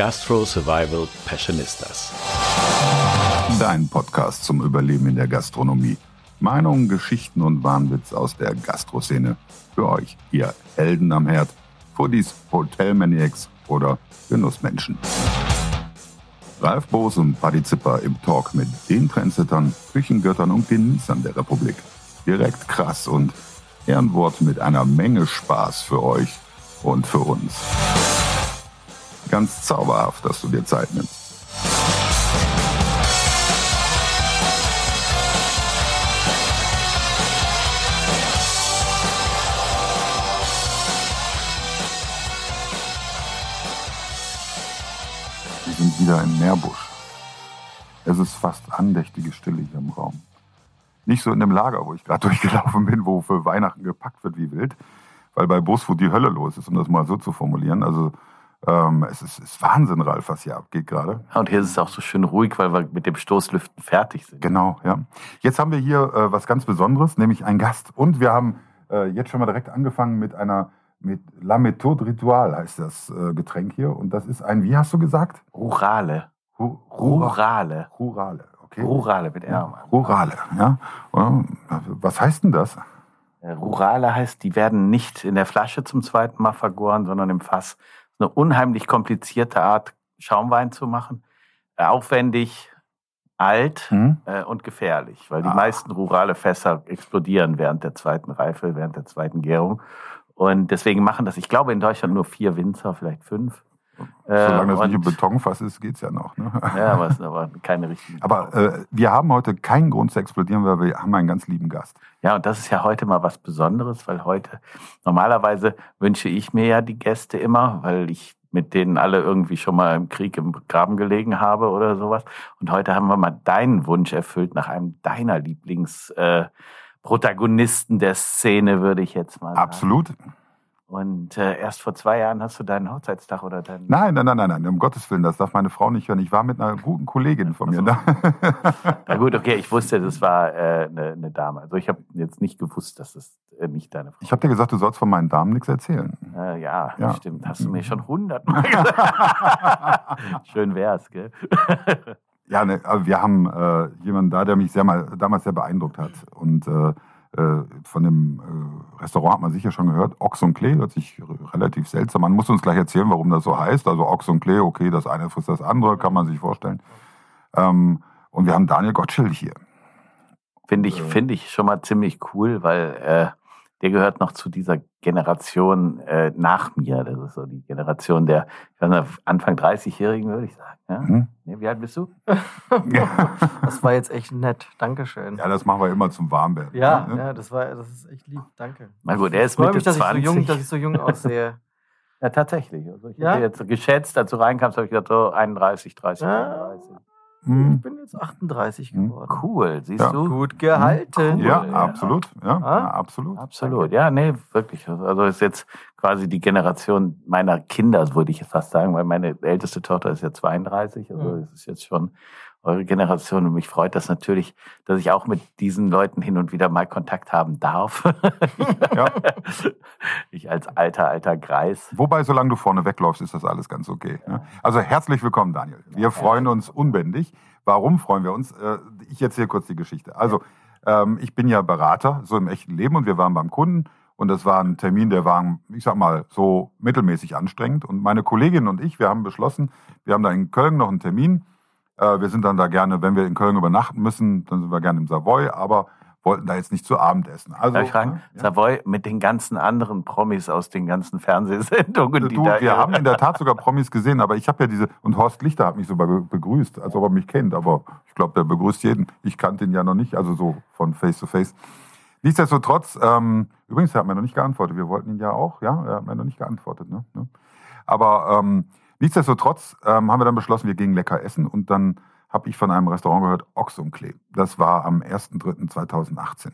Gastro Survival Passionistas. Dein Podcast zum Überleben in der Gastronomie. Meinungen, Geschichten und Wahnwitz aus der Gastroszene. Für euch, ihr Helden am Herd, Foodies, Hotelmaniacs oder Genussmenschen. Ralf Boos und Paddy Zipper im Talk mit den Trendsettern, Küchengöttern und Genießern der Republik. Direkt krass und Ehrenwort mit einer Menge Spaß für euch und für uns. Ganz zauberhaft, dass du dir Zeit nimmst. Wir sind wieder in Meerbusch. Es ist fast andächtige Stille hier im Raum. Nicht so in dem Lager, wo ich gerade durchgelaufen bin, wo für Weihnachten gepackt wird wie wild, weil bei Bosfood die Hölle los ist, um das mal so zu formulieren. Also ähm, es ist, ist Wahnsinn, Ralf, was hier abgeht gerade. Ja, und hier ist es auch so schön ruhig, weil wir mit dem Stoßlüften fertig sind. Genau, ja. Jetzt haben wir hier äh, was ganz Besonderes, nämlich einen Gast. Und wir haben äh, jetzt schon mal direkt angefangen mit einer, mit La Méthode Ritual heißt das äh, Getränk hier. Und das ist ein, wie hast du gesagt? Rurale. Ru Rurale. Rurale, okay. Rurale mit R. Ja, Rurale, ja. Was heißt denn das? Äh, Rurale heißt, die werden nicht in der Flasche zum zweiten Mal vergoren, sondern im Fass. Eine unheimlich komplizierte Art, Schaumwein zu machen. Äh, Aufwendig, alt Hm? äh, und gefährlich, weil die Ah. meisten rurale Fässer explodieren während der zweiten Reife, während der zweiten Gärung. Und deswegen machen das, ich glaube, in Deutschland nur vier Winzer, vielleicht fünf. Äh, Solange das nicht im und- Betonfass ist, geht's ja noch. Ne? Ja, aber es sind aber keine richtigen. Aber äh, wir haben heute keinen Grund zu explodieren, weil wir haben einen ganz lieben Gast. Ja, und das ist ja heute mal was Besonderes, weil heute, normalerweise wünsche ich mir ja die Gäste immer, weil ich mit denen alle irgendwie schon mal im Krieg im Graben gelegen habe oder sowas. Und heute haben wir mal deinen Wunsch erfüllt nach einem deiner Lieblingsprotagonisten äh, Protagonisten der Szene, würde ich jetzt mal sagen. Absolut. Und äh, erst vor zwei Jahren hast du deinen Hochzeitstag oder deinen. Nein, nein, nein, nein, nein, um Gottes Willen, das darf meine Frau nicht hören. Ich war mit einer guten Kollegin von mir da. Na gut, okay, ich wusste, das war äh, eine, eine Dame. Also ich habe jetzt nicht gewusst, dass das äh, nicht deine Frau Ich habe dir gesagt, du sollst von meinen Damen nichts erzählen. Äh, ja, Ja. stimmt. Hast du mir schon hundertmal gesagt. Schön wär's, gell? Ja, ne, wir haben äh, jemanden da, der mich sehr mal, damals sehr beeindruckt hat. Und äh, von dem äh, Restaurant hat man sicher schon gehört. Ochs und Klee hört sich relativ seltsam an. Muss uns gleich erzählen, warum das so heißt. Also Ochs und Klee, okay, das eine frisst das andere, kann man sich vorstellen. Ähm, und wir haben Daniel Gottschild hier. Finde ich, finde ich schon mal ziemlich cool, weil äh, der gehört noch zu dieser Generation äh, nach mir. Das ist so die Generation der ich weiß nicht, Anfang 30-Jährigen, würde ich sagen. Ja? Mhm. Nee, wie alt bist du? Das war jetzt echt nett. Dankeschön. Ja, das machen wir immer zum Warmwerden. Ja, ne? ja, das war, das ist echt lieb. Danke. Na gut, er ist Ich freue Mitte mich, dass ich, so 20. jung, dass ich so jung aussehe. ja, tatsächlich. Also ich Ja? hätte jetzt geschätzt, als du reinkamst, habe ich gedacht, so 31, 30, Ja. 31. Ich Mhm. bin jetzt 38 Hm. geworden. Cool, siehst Ja. du? Gut gehalten. Ja, Cool, ja. absolut. Ja, Ah? ja, absolut. Absolut, ja, nee, wirklich. Also ist jetzt quasi die Generation meiner Kinder, würde ich fast sagen, weil meine älteste Tochter ist ja 32, also Mhm. es ist jetzt schon eure Generation und mich freut das natürlich, dass ich auch mit diesen Leuten hin und wieder mal Kontakt haben darf. Ja. Ich als alter, alter Greis. Wobei, solange du vorne wegläufst, ist das alles ganz okay. Ne? Also herzlich willkommen, Daniel. Wir freuen uns unbändig. Warum freuen wir uns? Äh, Ich erzähle kurz die Geschichte. Also, ähm, ich bin ja Berater, so im echten Leben, und wir waren beim Kunden. Und das war ein Termin, der war, ich sag mal, so mittelmäßig anstrengend. Und meine Kollegin und ich, wir haben beschlossen, wir haben da in Köln noch einen Termin. Äh, Wir sind dann da gerne, wenn wir in Köln übernachten müssen, dann sind wir gerne im Savoy, aber wollten da jetzt nicht zu Abend essen. Also, Darf ich fragen? ne, ja. Savoy mit den ganzen anderen Promis aus den ganzen Fernsehsendungen, die Du, da wir haben in der Tat sogar Promis gesehen, aber ich habe ja diese, und Horst Lichter hat mich sogar be- begrüßt, als ob er mich kennt, aber ich glaube, der begrüßt jeden. Ich kannte ihn ja noch nicht, also so von Face to Face. Nichtsdestotrotz, ähm, übrigens, er hat mir noch nicht geantwortet, wir wollten ihn ja auch, ja, er hat mir noch nicht geantwortet, ne? ne? Aber ähm, nichtsdestotrotz ähm, haben wir dann beschlossen, wir gehen lecker essen und dann habe ich von einem Restaurant gehört, Ochs und Klee. Das war am 1.3.2018.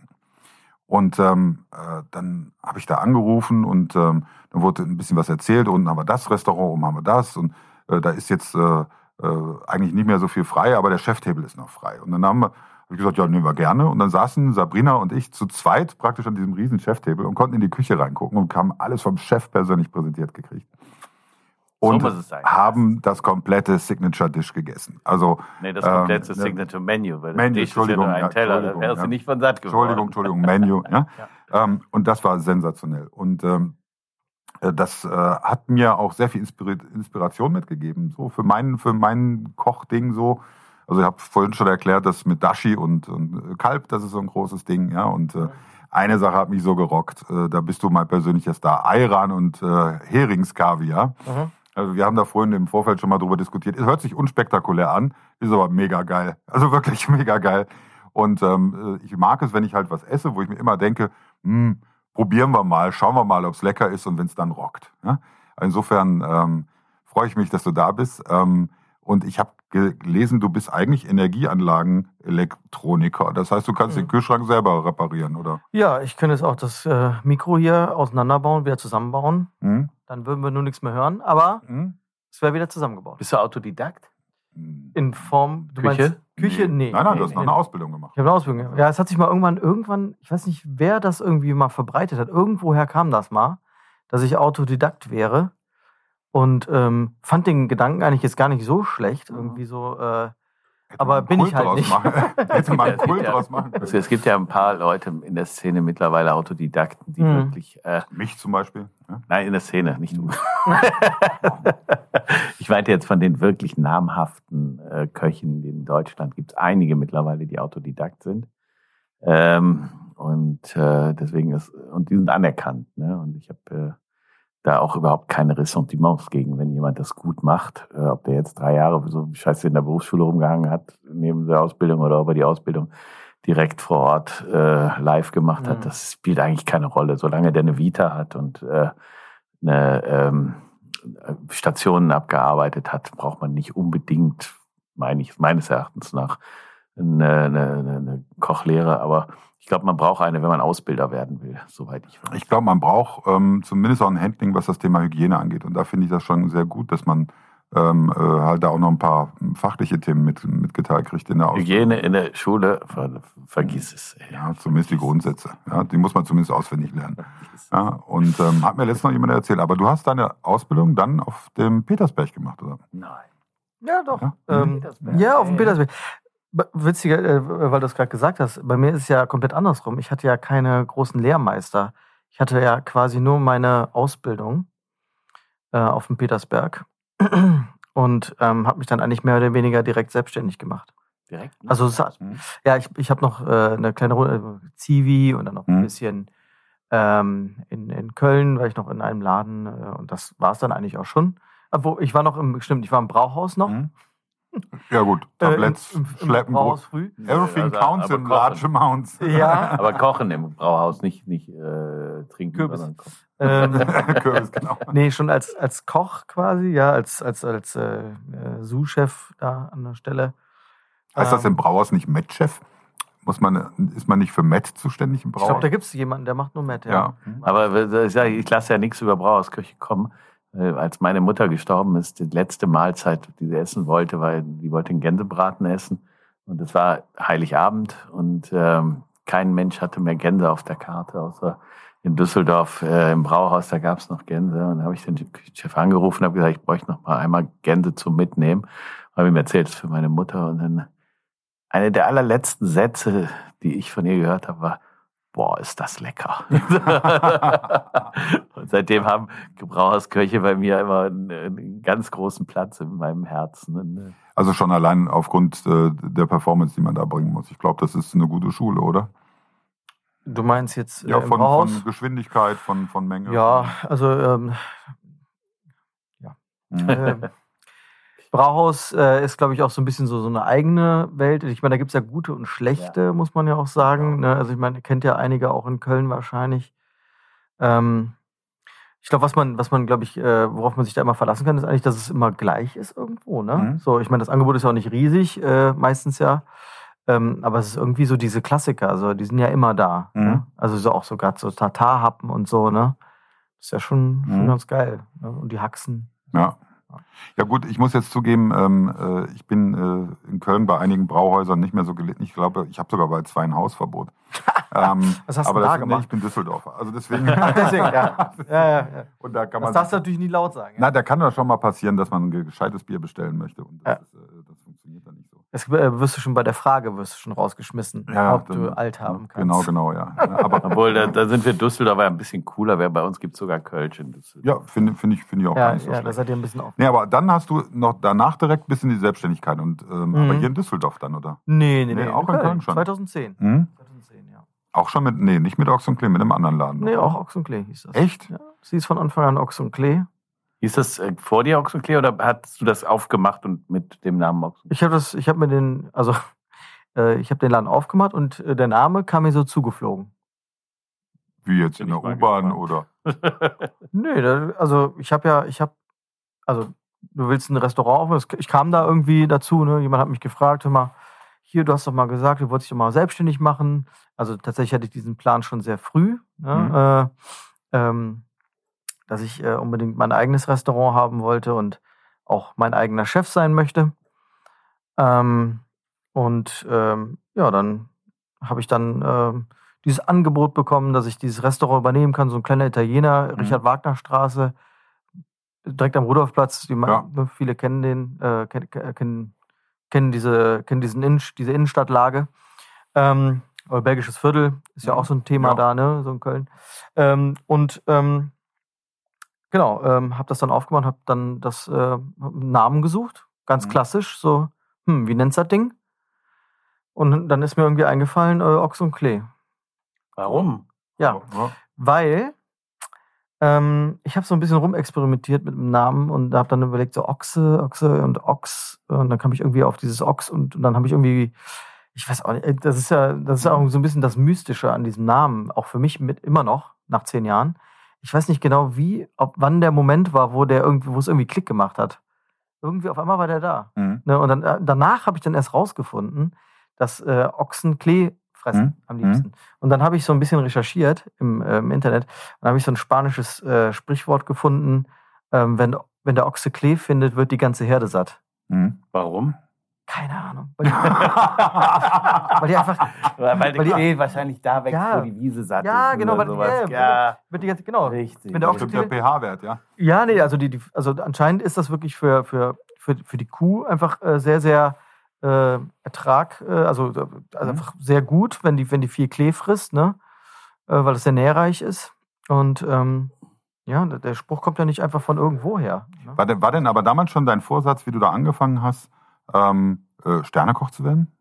Und ähm, äh, dann habe ich da angerufen und ähm, dann wurde ein bisschen was erzählt. Unten haben wir das Restaurant, oben haben wir das. Und äh, da ist jetzt äh, äh, eigentlich nicht mehr so viel frei, aber der Cheftable ist noch frei. Und dann haben wir, hab ich gesagt, ja, nehmen wir gerne. Und dann saßen Sabrina und ich zu zweit praktisch an diesem riesen Cheftable und konnten in die Küche reingucken und haben alles vom Chef persönlich präsentiert gekriegt. Und sein. haben das komplette Signature Dish gegessen. Also Nee, das ähm, komplette ne, Signature Menu. Weil Menu, Dish ist ja Entschuldigung, nur ein ja, Teller, da Entschuldigung, wärst ja. du nicht von satt geworden. Entschuldigung, Entschuldigung, Menu. ja? Ähm, und das war sensationell. Und ähm, äh, das äh, hat mir auch sehr viel Inspiri Inspiration mitgegeben, so für mein, für mein Kochding so. Also ich habe vorhin schon erklärt, dass mit Dashi und, und Kalb, das ist so ein großes Ding, ja. Und äh, eine Sache hat mich so gerockt, äh, da bist du mein persönlicher Star. Ayran und äh, Heringskaviar. Mhm. Also wir haben da vorhin im Vorfeld schon mal drüber diskutiert. Es hört sich unspektakulär an, ist aber mega geil. Also wirklich mega geil. Und ähm, ich mag es, wenn ich halt was esse, wo ich mir immer denke, hm, probieren wir mal, schauen wir mal, ob es lecker ist und wenn es dann rockt. Ja? Insofern ähm, freue ich mich, dass du da bist. Ähm, und ich habe gelesen, du bist eigentlich Energieanlagen-Elektroniker. Das heißt, du kannst den Mhm. Kühlschrank selber reparieren, oder? Ja, ich könnte jetzt auch das äh, Mikro hier auseinanderbauen, wieder zusammenbauen. Hm? Dann würden wir nur nichts mehr hören, aber Hm? es wäre wieder zusammengebaut. Bist du Autodidakt? Hm. In Form, du Küche? meinst Küche? Nee. Nein, nein, nee, du hast noch nee. eine Ausbildung gemacht. Ich habe eine Ausbildung. gemacht. Ja, es hat sich mal irgendwann, irgendwann, ich weiß nicht, wer das irgendwie mal verbreitet hat. Irgendwoher kam das mal, dass ich Autodidakt wäre. Und ähm, fand den Gedanken eigentlich jetzt gar nicht so schlecht. Mhm. Irgendwie so, äh, Hätte Aber bin Kult ich halt draus nicht. Machen. Hätte man einen Kult draus machen können. Also es gibt ja ein paar Leute in der Szene mittlerweile Autodidakten, die Mhm. wirklich, äh, Mich zum Beispiel. Ja? nein, in der Szene, nicht du. ich meinte jetzt von den wirklich namhaften äh, Köchen, die in Deutschland gibt es einige mittlerweile, die Autodidakt sind. Ähm, und äh, deswegen ist, und die sind anerkannt. Ne? Und ich habe äh, da auch überhaupt keine Ressentiments gegen, wenn jemand das gut macht. Äh, ob der jetzt drei Jahre so scheiße in der Berufsschule rumgehangen hat, neben der Ausbildung oder ob er die Ausbildung direkt vor Ort äh, live gemacht hat, Mhm. das spielt eigentlich keine Rolle. Solange der eine Vita hat und äh, eine ähm, Stationen abgearbeitet hat, braucht man nicht unbedingt, meine ich, meines Erachtens nach, eine, eine, eine Kochlehre. Aber ich glaube, man braucht eine, wenn man Ausbilder werden will, soweit ich weiß. Ich glaube, man braucht ähm, zumindest auch ein Handling, was das Thema Hygiene angeht. Und da finde ich das schon sehr gut, dass man ähm, äh, halt da auch noch ein paar fachliche Themen mit, mitgeteilt kriegt in der Ausbildung. Hygiene in der Schule, ver, vergiss es. ey. Ja, zumindest die Grundsätze. Ja, die muss man zumindest auswendig lernen. Ja, und ähm, hat mir letztens noch jemand erzählt, aber du hast deine Ausbildung dann auf dem Petersberg gemacht, oder? Nein. ja doch. Ja? Ähm, Petersberg. ja, auf dem. Petersberg. Witziger, äh, weil du es gerade gesagt hast, bei mir ist es ja komplett andersrum. Ich hatte ja keine großen Lehrmeister. Ich hatte ja quasi nur meine Ausbildung äh, auf dem Petersberg und ähm, habe mich dann eigentlich mehr oder weniger direkt selbstständig gemacht. Direkt? Also hat- Hm? Ja, ich, ich habe noch äh, eine kleine Runde äh, Zivi und dann noch ein Mhm. bisschen ähm, in, in Köln, war ich noch in einem Laden äh, und das war es dann eigentlich auch schon. Obwohl, ich war noch im, stimmt, ich war im Brauhaus noch. Hm? Ja gut, Äh, Tabletts, im, im, im schleppen, Brauhaus früh. everything Also, counts in kochen. large amounts. Ja. Aber kochen im Brauhaus, nicht, nicht äh, trinken, Kürbis. sondern kochen. ähm, Kürbis, genau. nee, schon als, als Koch quasi, ja, als, als, als äh, äh, Sous-Chef da an der Stelle. Heißt das Ähm, im Brauhaus nicht Met-Chef? Muss man, ist man nicht für Met zuständig im Ich glaube, Brauhaus? da gibt es jemanden, der macht nur Met, ja. ja. Aber ich, sag, ich lasse ja nichts über Brauhausküche kommen. Äh, Als meine Mutter gestorben ist, die letzte Mahlzeit, die sie essen wollte, weil die wollte einen Gänsebraten essen. Und es war Heiligabend und ähm, kein Mensch hatte mehr Gänse auf der Karte, außer in Düsseldorf äh, im Brauhaus, da gab es noch Gänse. Und da habe ich den Chef angerufen und habe gesagt, ich bräuchte noch mal einmal Gänse zum Mitnehmen. Habe ihm erzählt, ist für meine Mutter. Und dann eine der allerletzten Sätze, die ich von ihr gehört habe, war, boah, ist das lecker. und seitdem haben Gebrauchersköche bei mir immer einen, einen ganz großen Platz in meinem Herzen. Äh, Also schon allein aufgrund äh, der Performance, die man da bringen muss. Ich glaube, das ist eine gute Schule, oder? Du meinst jetzt äh, Ja, im von, von Geschwindigkeit, von, von Menge. Ja, also ähm, Mhm. Brauhaus äh, ist, glaube ich, auch so ein bisschen so, so eine eigene Welt. Ich meine, da gibt es ja gute und schlechte, muss man ja auch sagen. Ne? Also ich meine, ihr kennt ja einige auch in Köln wahrscheinlich. Ähm, ich glaube, was man, was man, glaube ich, äh, worauf man sich da immer verlassen kann, ist eigentlich, dass es immer gleich ist irgendwo. Ne? Mhm. So, ich meine, das Angebot ist ja auch nicht riesig, äh, meistens ja. Ähm, aber es ist irgendwie so diese Klassiker, also die sind ja immer da. Mhm. Ne? Also so auch so gerade so Tatarhappen und so, ne? Das ist ja schon, schon Mhm. ganz geil. Ne? Und die Haxen. Ja. Ja gut, ich muss jetzt zugeben, ähm, äh, ich bin äh, in Köln bei einigen Brauhäusern nicht mehr so gelitten. Ich glaube, ich habe sogar bei zwei ein Hausverbot. Ähm, Was hast du aber da das, nee, gemacht? ich bin Düsseldorfer. Also deswegen. Deswegen, ja. ja, ja, ja. Und da kann Das man. darfst du natürlich nie laut sagen. Ja. Na, da kann doch schon mal passieren, dass man ein gescheites Bier bestellen möchte. Und das, Ja. ist, äh, das funktioniert dann nicht so. Das äh, wirst du schon bei der Frage wirst du schon rausgeschmissen, Ja, ob du dann- alt haben kannst. Genau, genau, ja. Aber Obwohl, da, da sind wir Düsseldorfer ein bisschen cooler. Wer bei uns gibt sogar Kölsch in Düsseldorf. ja, finde find ich, find ich auch Ja, gar nicht so ja, da schlecht. seid ihr ein bisschen auf. Nee, aber dann hast du noch danach direkt bis in die Selbstständigkeit und ähm, aber Mhm. hier in Düsseldorf dann, oder? Nee, nee, Nee, nee. auch in Köln schon. 2010. Hm? 2010, ja. Auch schon mit, nee, nicht mit Ochs und Klee, mit einem anderen Laden. Nee, oder? auch Ochs und Klee hieß das. Echt? Ja, sie ist von Anfang an Ochs und Klee. Hieß das äh, vor dir Ochs und Klee oder hast du das aufgemacht und mit dem Namen Ochs und Ich habe das, ich habe mir den, also äh, ich habe den Laden aufgemacht und äh, der Name kam mir so zugeflogen. Wie jetzt Bin in der U-Bahn oder? Klee? Nee, da, also ich habe ja, ich habe, also du willst ein Restaurant aufmachen. Ich kam da irgendwie dazu, ne? Jemand hat mich gefragt, hör mal, hier, du hast doch mal gesagt, du wolltest dich doch mal selbstständig machen. Also tatsächlich hatte ich diesen Plan schon sehr früh, ne? äh, ähm, dass ich äh, unbedingt mein eigenes Restaurant haben wollte und auch mein eigener Chef sein möchte. Ähm, und ähm, ja, dann habe ich dann ähm, dieses Angebot bekommen, dass ich dieses Restaurant übernehmen kann. So ein kleiner Italiener, Mhm. Richard Wagner Straße, direkt am Rudolfplatz. Die, Ja. Viele kennen den, äh, kennen, kennen, diese, kennen diesen Innen, diese Innenstadtlage. Ähm, oder belgisches Viertel ist ja Mhm. auch so ein Thema Ja. da, ne, so in Köln. Ähm, und ähm, genau, ähm, habe das dann aufgemacht, habe dann das äh, hab Namen gesucht, ganz Mhm. klassisch, so, hm, wie nennt's das Ding? Und dann ist mir irgendwie eingefallen, äh, Ochs und Klee. Warum? Ja, Ja. weil ähm, ich habe so ein bisschen rumexperimentiert mit dem Namen und habe dann überlegt, so Ochse, Ochse und Ochs. Und dann kam ich irgendwie auf dieses Ochs und, und dann habe ich irgendwie, ich weiß auch nicht, äh, das ist ja, das ist auch so ein bisschen das Mystische an diesem Namen, auch für mich mit immer noch, nach zehn Jahren. Ich weiß nicht genau, wie, ob wann der Moment war, wo der irgendwie, wo es irgendwie Klick gemacht hat. Irgendwie auf einmal war der da. Mhm. Ne, und dann, äh, danach habe ich dann erst rausgefunden, dass äh, Ochsen Klee fressen Mhm. am liebsten. Und dann habe ich so ein bisschen recherchiert im, äh, im Internet. Und dann habe ich so ein spanisches äh, Sprichwort gefunden, ähm, wenn, wenn der Ochse Klee findet, wird die ganze Herde satt. Mhm. Warum? Keine Ahnung. Weil die, weil die einfach, Weil Weil der die- Klee wahrscheinlich da wächst, Ja. wo die Wiese satt Ja, ist. genau, oder weil- sowas. ja, ja, wird die ganze, genau. richtig. Wenn der Ochse Stimmt der pH-Wert, ja? Ja, nee, also, die, die, also anscheinend ist das wirklich für, für, für, für die Kuh einfach äh, sehr, sehr äh, Ertrag, äh, also, äh, also Mhm. einfach sehr gut, wenn die, wenn die viel Klee frisst, ne? Äh, weil es sehr nährreich ist. Und ähm, ja, der- Spruch kommt ja nicht einfach von irgendwo her. Ne? War denn, war denn aber damals schon dein Vorsatz, wie du da angefangen hast, ähm, äh, Sternekoch zu werden?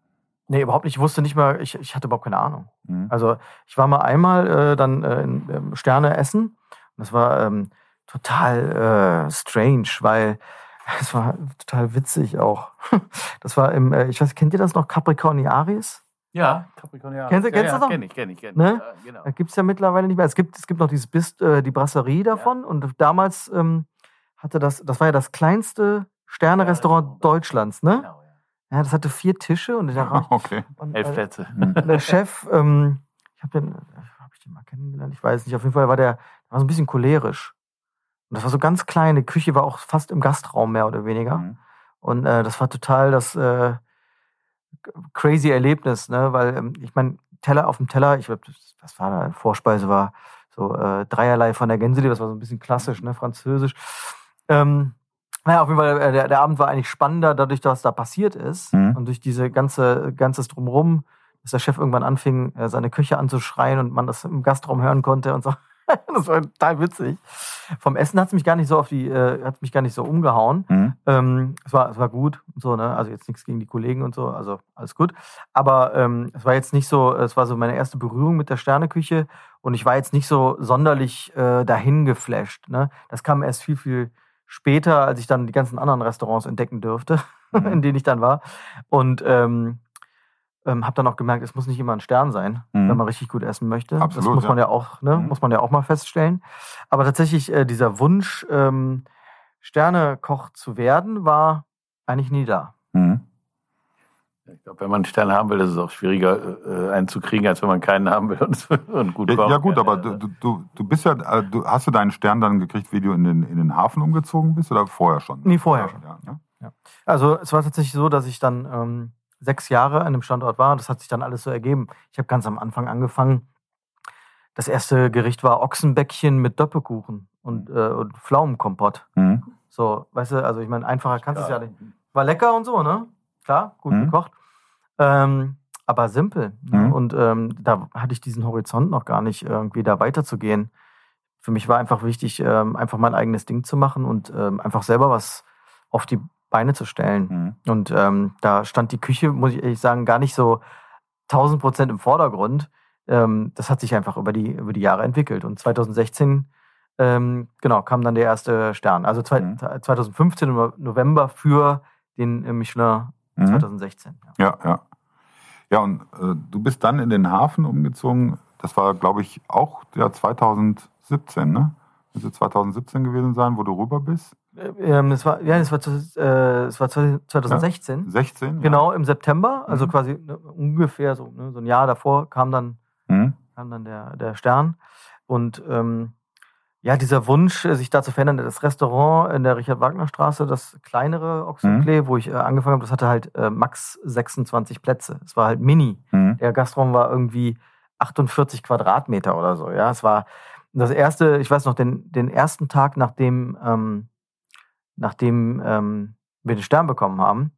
Nee, überhaupt nicht. Ich wusste nicht mal, ich, ich hatte überhaupt keine Ahnung. Mhm. Also ich war mal einmal äh, dann in ähm, Sterne essen. Und das war ähm, total strange, weil es war total witzig auch. Das war im, äh, ich weiß, kennt ihr das noch, Capricorniaris? Ja, Capricornianer. Kennst du- kennst ja, du das noch? Kenn ich, kenn ich, kenn ich. Ne? Ja, genau. Da gibt es ja mittlerweile nicht mehr. Es gibt, es gibt noch dieses Bist, äh, die Brasserie davon. Und damals ähm, hatte das, das war ja das kleinste Sterne-Restaurant Deutschlands, ne? Genau, ja. Ja, das hatte vier Tische und war Okay. und, Elf äh, Plätze. Mhm. der Chef, ähm, ich habe den, habe ich den mal kennengelernt? Ich weiß nicht. Auf jeden Fall war der, der war so ein bisschen cholerisch. Und das war so ganz kleine Küche, war auch fast im Gastraum mehr oder weniger. Mhm. Und äh, das war total das äh, crazy Erlebnis, ne? Weil ähm, ich meine, Teller auf dem Teller, ich glaube, was war da? Vorspeise war so äh, dreierlei von der Gänseleber, das war so ein bisschen klassisch, ne? Französisch. Ähm, naja, auf jeden Fall, äh, der, der Abend war eigentlich spannender, dadurch, dass da passiert ist Mhm. und durch diese ganze ganzes drumrum, dass der Chef irgendwann anfing, äh, seine Küche anzuschreien und man das im Gastraum hören konnte und so. das war total witzig. Vom Essen hat es mich gar nicht so auf die, äh, hat mich gar nicht so umgehauen. Mhm. Ähm, es, war, es war gut und so, ne? Also jetzt nichts gegen die Kollegen und so, also alles gut. Aber ähm, es war jetzt nicht so, es war so meine erste Berührung mit der Sterneküche und ich war jetzt nicht so sonderlich äh, dahin geflasht. Ne? Das kam erst viel, viel später, als ich dann die ganzen anderen Restaurants entdecken durfte, Mhm. in denen ich dann war. Und ähm, ähm, habe dann auch gemerkt, es muss nicht immer ein Stern sein, Mhm. wenn man richtig gut essen möchte. das Absolut, muss man ja. ja auch, ne, Mhm. muss man ja auch mal feststellen. Aber tatsächlich äh, dieser Wunsch, ähm, Sternekoch zu werden, war eigentlich nie da. Mhm. Ich glaube, wenn man einen Stern haben will, ist es auch schwieriger, äh, einen zu kriegen, als wenn man keinen haben will und, und gut Ja, kocht. ja gut, aber Ja, du, du, du bist ja, äh, du, hast du deinen Stern dann gekriegt, wie du in den, in den Hafen umgezogen bist oder vorher schon? Nee, vorher schon. Ja, ne? Also es war tatsächlich so, dass ich dann ähm, sechs Jahre an dem Standort war. Das hat sich dann alles so ergeben. Ich habe ganz am Anfang angefangen. Das erste Gericht war Ochsenbäckchen mit Doppelkuchen und, äh, und Pflaumenkompott. Mhm. So, weißt du, also ich meine, einfacher kannst du es ja nicht. War lecker und so, ne? Klar, gut Mhm. gekocht. Ähm, aber simpel. Ne? Mhm. Und ähm, da hatte ich diesen Horizont noch gar nicht, irgendwie da weiterzugehen. Für mich war einfach wichtig, ähm, einfach mein eigenes Ding zu machen und ähm, einfach selber was auf die Beine zu stellen. Mhm. Und ähm, da stand die Küche, muss ich ehrlich sagen, gar nicht so 1000 Prozent im Vordergrund. Ähm, das hat sich einfach über die, über die Jahre entwickelt. Und 2016, ähm, genau, kam dann der erste Stern. Also zwei, Mhm. 2015 im November für den äh, Michelin Mhm. 2016. Ja. Ja, ja. Ja, und äh, du bist dann in den Hafen umgezogen. Das war, glaube ich, auch ja, 2017, ne? Müsste 2017 gewesen sein, wo du rüber bist. Äh, Ähm, es war, ja, es war, äh, es war 2016. 16? Genau, im September, also Mhm. quasi ne, ungefähr so, ne, so ein Jahr davor kam dann Ja. Mhm. kam dann der, der Stern. Und ähm, ja, dieser Wunsch, äh, sich da zu verändern, das Restaurant in der Richard-Wagner-Straße, das kleinere Ochsenklee, wo ich äh, angefangen habe, das hatte halt äh, max 26 Plätze. Es war halt mini. Mhm. Der Gastraum war irgendwie 48 Quadratmeter oder so. Ja, es war das erste, ich weiß noch, den, den ersten Tag, nachdem, ähm, nachdem ähm, wir den Stern bekommen haben,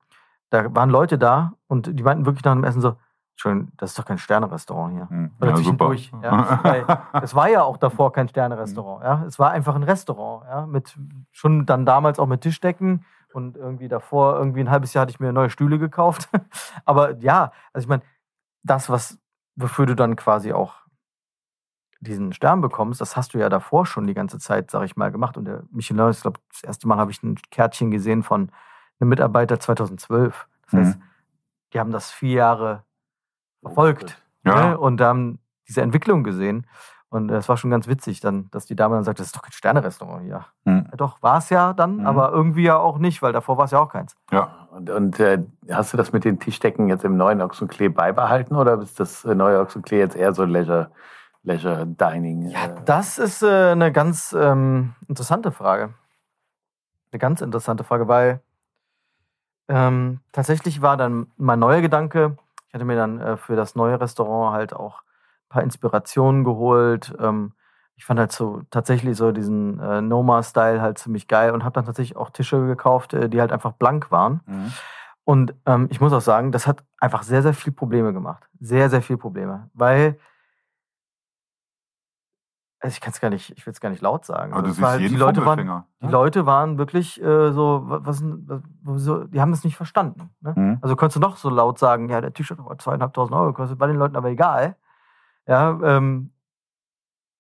da waren Leute da und die meinten wirklich nach dem Essen so, Entschuldigung, das ist doch kein Sterne-Restaurant hier. Mhm. Oder Ja, zwischendurch. Ja. Es war ja auch davor kein Sterne-Restaurant. Ja. Es war einfach ein Restaurant. Ja. Mit, schon dann damals auch mit Tischdecken. Und irgendwie davor, irgendwie ein halbes Jahr hatte ich mir neue Stühle gekauft. Aber ja, also ich meine, das, was, wofür du dann quasi auch diesen Stern bekommst, das hast du ja davor schon die ganze Zeit, sag ich mal, gemacht. Und der Michelin, ich glaube, das erste Mal habe ich ein Kärtchen gesehen von einem Mitarbeiter 2012. Das Mhm. heißt, die haben das vier Jahre verfolgt Ja. ne? und haben diese Entwicklung gesehen. Und es war schon ganz witzig, dann, dass die Dame dann sagt, das ist doch kein Sterne-Restaurant hier. Mhm. Ja, doch, war es ja dann, Mhm. aber irgendwie ja auch nicht, weil davor war es ja auch keins. Ja. Und, und äh, hast du das mit den Tischdecken jetzt im neuen Ochsenklee beibehalten oder ist das äh, neue Ochsenklee jetzt eher so Leisure, Leisure Dining? Ja, äh, das ist äh, eine ganz ähm, interessante Frage. Eine ganz interessante Frage, weil ähm, tatsächlich war dann mein neuer Gedanke, ich hatte mir dann äh, für das neue Restaurant halt auch ein paar Inspirationen geholt. Ähm, ich fand halt so tatsächlich so diesen äh, Noma-Style halt ziemlich geil und habe dann tatsächlich auch Tische gekauft, äh, die halt einfach blank waren. Mhm. Und ähm, ich muss auch sagen, das hat einfach sehr, sehr viel Probleme gemacht. Sehr, sehr viel Probleme. Weil, also ich kann es gar nicht, ich will es gar nicht laut sagen. Aber du Also es war siehst halt, jeden die Leute waren, Fummelfinger. die Leute waren wirklich äh, so, wa- was, denn- was, wieso- die haben es nicht verstanden. Ne? Mhm. Also konntest du noch so laut sagen, ja, der T-Shirt hat zweieinhalbtausend Euro gekostet, bei den Leuten aber egal. Ja, ähm,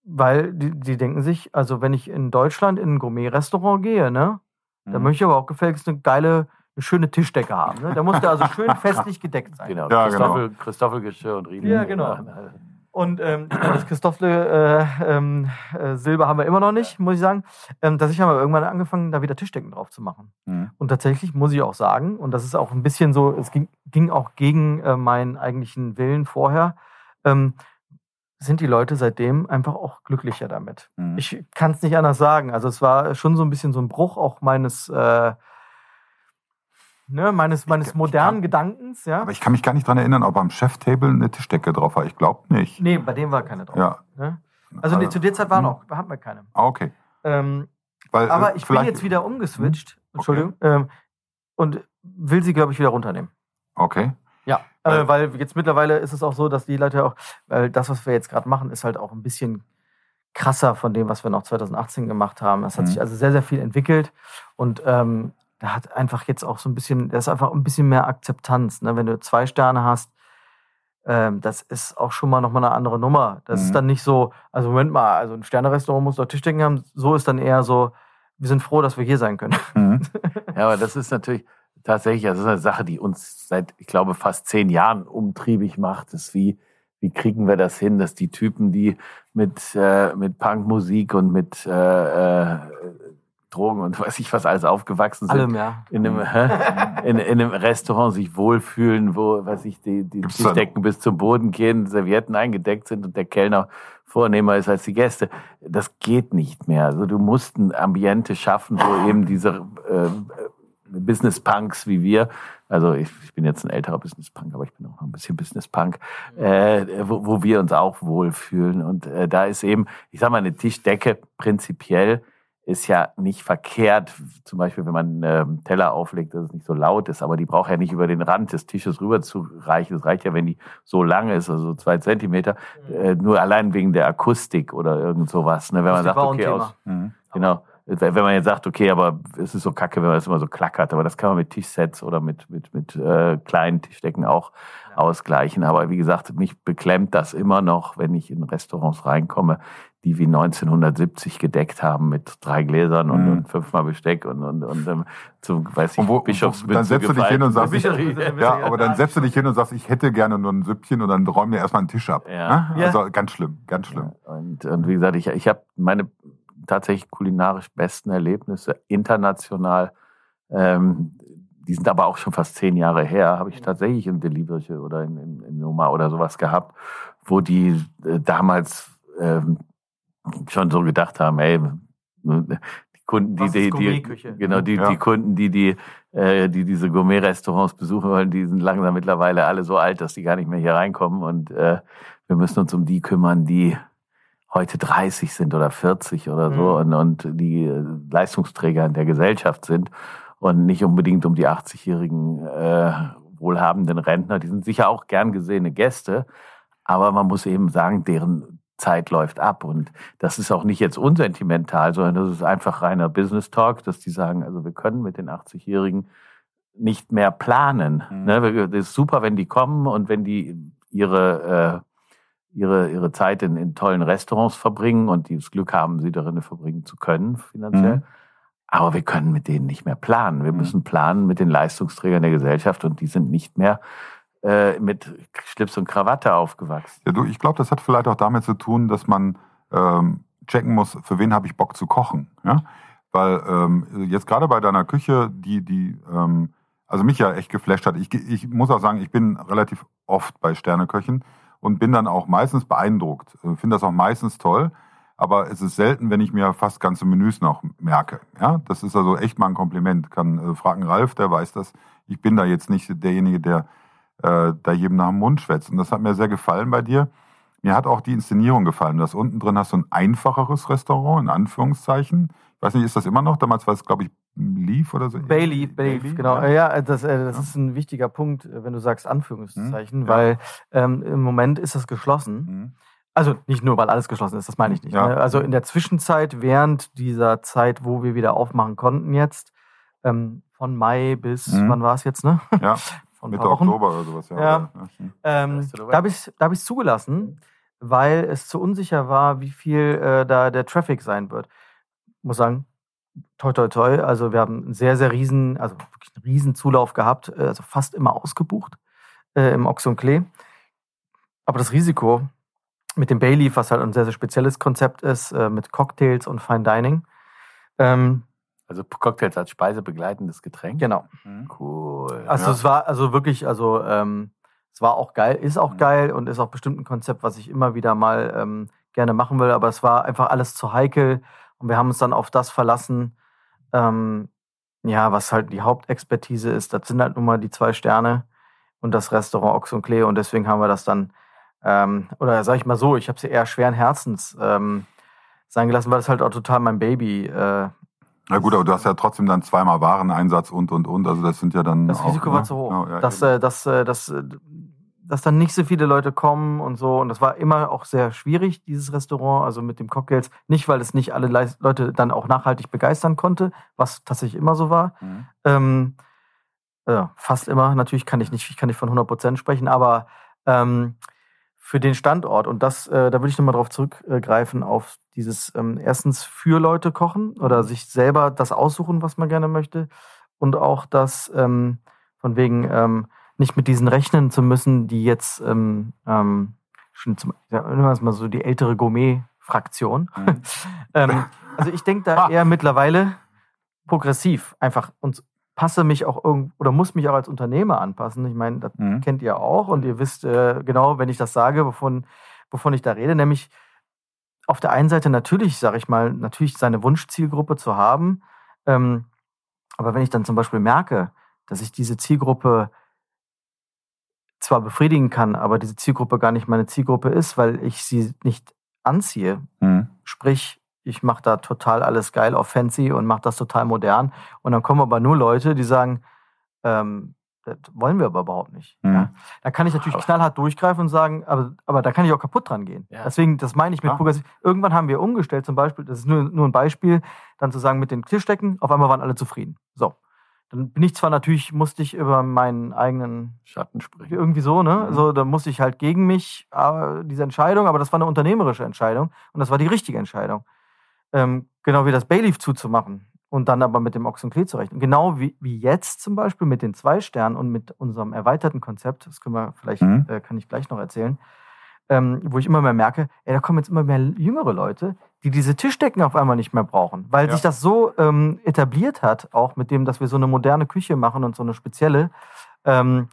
weil die, die denken sich, also wenn ich in Deutschland in ein Gourmet-Restaurant gehe, ne, Mhm. möchte ich aber auch gefälligst eine geile, eine schöne Tischdecke haben. Ne? Da muss der also schön festlich gedeckt sein. Genau, Ja, Christoffel, Christoffelgeschirr und Rieden. Ja, genau. Und ähm, das Christoffle äh, ähm, äh, Silber haben wir immer noch nicht, muss ich sagen. Ähm, dass ich habe irgendwann angefangen, da wieder Tischdecken drauf zu machen. Mhm. Und tatsächlich muss ich auch sagen, und das ist auch ein bisschen so, es ging, ging auch gegen äh, meinen eigentlichen Willen vorher, ähm, sind die Leute seitdem einfach auch glücklicher damit. Mhm. Ich kann es nicht anders sagen. Also es war schon so ein bisschen so ein Bruch auch meines, äh, ne, meines, meines ich modernen kann- Gedankens. Ja? Aber ich kann mich gar nicht dran erinnern, ob am Cheftable eine Tischdecke drauf war. Ich glaube nicht. nee, bei dem war keine drauf. Ja. Ne? Also nee, zu der Zeit war Mhm. noch, hatten wir keine. Ah, okay. Ähm, Weil, aber äh, ich bin jetzt wieder umgeswitcht, Okay. Entschuldigung, ähm, und will sie, glaube ich, wieder runternehmen. Okay. Ja, Weil- äh, weil jetzt mittlerweile ist es auch so, dass die Leute auch, weil das, was wir jetzt gerade machen, ist halt auch ein bisschen krasser von dem, was wir noch 2018 gemacht haben. Das hat Mhm. sich also sehr, sehr viel entwickelt und ähm, da hat einfach jetzt auch so ein bisschen, da ist einfach ein bisschen mehr Akzeptanz. Ne? Wenn du zwei Sterne hast, ähm, das ist auch schon mal nochmal eine andere Nummer. Das Mhm. ist dann nicht so, also Moment mal, also ein Sterne-Restaurant muss doch Tischdecken haben. So ist dann eher so, wir sind froh, dass wir hier sein können. Mhm. Ja, aber das ist natürlich tatsächlich, das ist eine Sache, die uns seit, ich glaube, fast zehn Jahren umtriebig macht. Das ist wie, wie kriegen wir das hin, dass die Typen, die mit, äh, mit Punkmusik und mit äh, äh, Drogen und weiß ich was alles aufgewachsen sind, Allem, ja. in einem, in, in einem Restaurant sich wohlfühlen, wo, weiß ich, die, die Tischdecken bis zum Boden gehen, Servietten eingedeckt sind und der Kellner vornehmer ist als die Gäste. Das geht nicht mehr. Also du musst ein Ambiente schaffen, wo eben diese äh, Business Punks wie wir, also ich, ich, bin jetzt ein älterer Business Punk, aber ich bin auch noch ein bisschen Business Punk, äh, wo, wo, wir uns auch wohlfühlen. Und äh, da ist eben, ich sag mal, eine Tischdecke prinzipiell ist ja nicht verkehrt. Zum Beispiel, wenn man ähm, Teller auflegt, dass es nicht so laut ist, aber die braucht ja nicht über den Rand des Tisches rüber zu reichen. Es reicht ja, wenn die so lang ist, also zwei Zentimeter, äh, nur allein wegen der Akustik oder irgend sowas. Ne? Wenn man sagt, okay, aus, mhm. genau wenn man jetzt sagt, okay, aber es ist so kacke, wenn man das immer so klackert, aber das kann man mit Tischsets oder mit, mit, mit äh, kleinen Tischdecken auch ja. ausgleichen. Aber wie gesagt, mich beklemmt das immer noch, wenn ich in Restaurants reinkomme, die wie 1970 gedeckt haben mit drei Gläsern und, mhm. und fünfmal Besteck und, und, und ähm, zum, weiß ich, wo, Bischofsmünze Dann setzt du dich hin und sagst, ich, ja, aber dann setzt du dich hin und sagst, ich hätte gerne nur ein Süppchen und dann räumen wir erstmal einen Tisch ab. Ja. Ne? Also ganz schlimm, ganz schlimm. Ja. Und, und wie gesagt, ich, ich habe meine tatsächlich kulinarisch besten Erlebnisse international. Ähm, die sind aber auch schon fast zehn Jahre her, habe ich tatsächlich in Delivery oder in, in, in Noma oder sowas gehabt, wo die äh, damals ähm, schon so gedacht haben, ey, die Kunden, die, die, die genau die, ja. die Kunden, die die, äh, die diese Gourmet-Restaurants besuchen wollen, die sind langsam mittlerweile alle so alt, dass die gar nicht mehr hier reinkommen und äh, wir müssen uns um die kümmern, die heute 30 sind oder 40 oder so mhm. und, und die äh, Leistungsträger in der Gesellschaft sind und nicht unbedingt um die 80-jährigen äh, wohlhabenden Rentner. Die sind sicher auch gern gesehene Gäste, aber man muss eben sagen, deren Zeit läuft ab und das ist auch nicht jetzt unsentimental, sondern das ist einfach reiner Business Talk, dass die sagen, also wir können mit den 80-Jährigen nicht mehr planen. Mhm. Ne? Das ist super, wenn die kommen und wenn die ihre äh, ihre, ihre Zeit in, in tollen Restaurants verbringen und das Glück haben, sie darin verbringen zu können, finanziell. Mhm. Aber wir können mit denen nicht mehr planen. Wir mhm. müssen planen mit den Leistungsträgern der Gesellschaft und die sind nicht mehr äh, mit Schlips und Krawatte aufgewachsen. Ja, du, ich glaube, das hat vielleicht auch damit zu tun, dass man ähm, checken muss, für wen habe ich Bock zu kochen. Ja? Weil ähm, jetzt gerade bei deiner Küche, die, die ähm, also mich ja echt geflasht hat. Ich, ich muss auch sagen, ich bin relativ oft bei Sterneköchen und bin dann auch meistens beeindruckt. Äh, finde das auch meistens toll, aber es ist selten, wenn ich mir fast ganze Menüs noch merke. Ja, das ist also echt mal ein Kompliment. Kann äh, fragen Ralf, der weiß das. Ich bin da jetzt nicht derjenige, der äh, da jedem nach dem Mund schwätzt. Und das hat mir sehr gefallen bei dir. Mir hat auch die Inszenierung gefallen. Das unten drin hast du ein einfacheres Restaurant, in Anführungszeichen. Ich weiß nicht, ist das immer noch? Damals war es, glaube ich, Leaf oder so. Bayleaf, Bayleaf, genau. Ja, ja das, äh, das ja. ist ein wichtiger Punkt, äh, wenn du sagst Anführungszeichen, mhm. weil ähm, im Moment ist das geschlossen. Mhm. Also nicht nur, weil alles geschlossen ist, das meine ich nicht. Ja. Ne? Also in der Zwischenzeit, während dieser Zeit, wo wir wieder aufmachen konnten jetzt, ähm, von Mai bis, mhm. wann war es jetzt, ne? Ja, von Mitte Oktober oder sowas. Ja, ja. Ähm, da habe ich es hab zugelassen, weil es zu unsicher war, wie viel äh, da der Traffic sein wird. Ich muss sagen, toi, toi, toi. Also wir haben einen sehr, sehr riesen, also wirklich einen riesen Zulauf gehabt, äh, also fast immer ausgebucht äh, im Ochs und Klee. Aber das Risiko mit dem Bayleaf, was halt ein sehr, sehr spezielles Konzept ist, äh, mit Cocktails und Fine Dining. Ähm, also Cocktails als speisebegleitendes Getränk? Genau. Mhm. Cool. Also ja. es war also wirklich, also ähm, es war auch geil, ist auch mhm. geil und ist auch bestimmt ein Konzept, was ich immer wieder mal ähm, gerne machen will, aber es war einfach alles zu heikel und wir haben uns dann auf das verlassen, ähm, ja, was halt die Hauptexpertise ist. Das sind halt nun mal die zwei Sterne und das Restaurant Ochs und Klee. Und deswegen haben wir das dann, ähm, oder sag ich mal so, ich habe sie eher schweren Herzens ähm, sein gelassen, weil das halt auch total mein Baby äh, na gut, aber du hast ja trotzdem dann zweimal Wareneinsatz und und und. Also das sind ja dann. Das Risiko auch, war ne? zu hoch. Ja, ja, das, äh, das, äh, das, äh, dass dann nicht so viele Leute kommen und so. Und das war immer auch sehr schwierig, dieses Restaurant, also mit dem Cocktails. Nicht, weil es nicht alle Leute dann auch nachhaltig begeistern konnte, was tatsächlich immer so war. Mhm. Ähm, also fast immer. Natürlich kann ich nicht, ich kann nicht von 100% sprechen, aber ähm, für den Standort, und das, äh, da würde ich nochmal drauf zurückgreifen, auf dieses ähm, erstens für Leute kochen oder sich selber das aussuchen, was man gerne möchte. Und auch das ähm, von wegen, ähm, nicht mit diesen rechnen zu müssen, die jetzt ähm, ähm, schon zum, ja, mal so die ältere Gourmet-Fraktion. Mhm. ähm, also ich denke da ah. eher mittlerweile progressiv einfach und passe mich auch irgend oder muss mich auch als Unternehmer anpassen. Ich meine, das mhm. kennt ihr auch und ihr wisst äh, genau, wenn ich das sage, wovon, wovon ich da rede, nämlich auf der einen Seite natürlich, sage ich mal, natürlich seine Wunschzielgruppe zu haben, ähm, Aber wenn ich dann zum Beispiel merke, dass ich diese Zielgruppe zwar befriedigen kann, aber diese Zielgruppe gar nicht meine Zielgruppe ist, weil ich sie nicht anziehe, Mhm. Sprich, ich mache da total alles geil auf fancy und mache das total modern. Und dann kommen aber nur Leute, die sagen, ähm, das wollen wir aber überhaupt nicht. Mhm. Ja. Da kann ich natürlich knallhart durchgreifen und sagen, aber, aber da kann ich auch kaputt dran gehen. Ja. Deswegen, das meine ich mit Klar. progressiv. Irgendwann haben wir umgestellt, zum Beispiel, das ist nur, nur ein Beispiel, dann zu sagen, mit den Tischdecken, auf einmal waren alle zufrieden. So. Dann bin ich zwar natürlich, musste ich über meinen eigenen Schatten sprechen. irgendwie so, ne? Mhm. So, da musste ich halt gegen mich äh, diese Entscheidung, aber das war eine unternehmerische Entscheidung und das war die richtige Entscheidung. Ähm, genau wie das Bayleaf zuzumachen und dann aber mit dem Ochsenklee zu rechnen. Genau wie, wie jetzt zum Beispiel mit den zwei Sternen und mit unserem erweiterten Konzept, das können wir vielleicht, Mhm. äh, kann ich gleich noch erzählen, ähm, wo ich immer mehr merke, ey, da kommen jetzt immer mehr jüngere Leute, die diese Tischdecken auf einmal nicht mehr brauchen, weil Ja. sich das so ähm, etabliert hat, auch mit dem, dass wir so eine moderne Küche machen und so eine spezielle, ähm,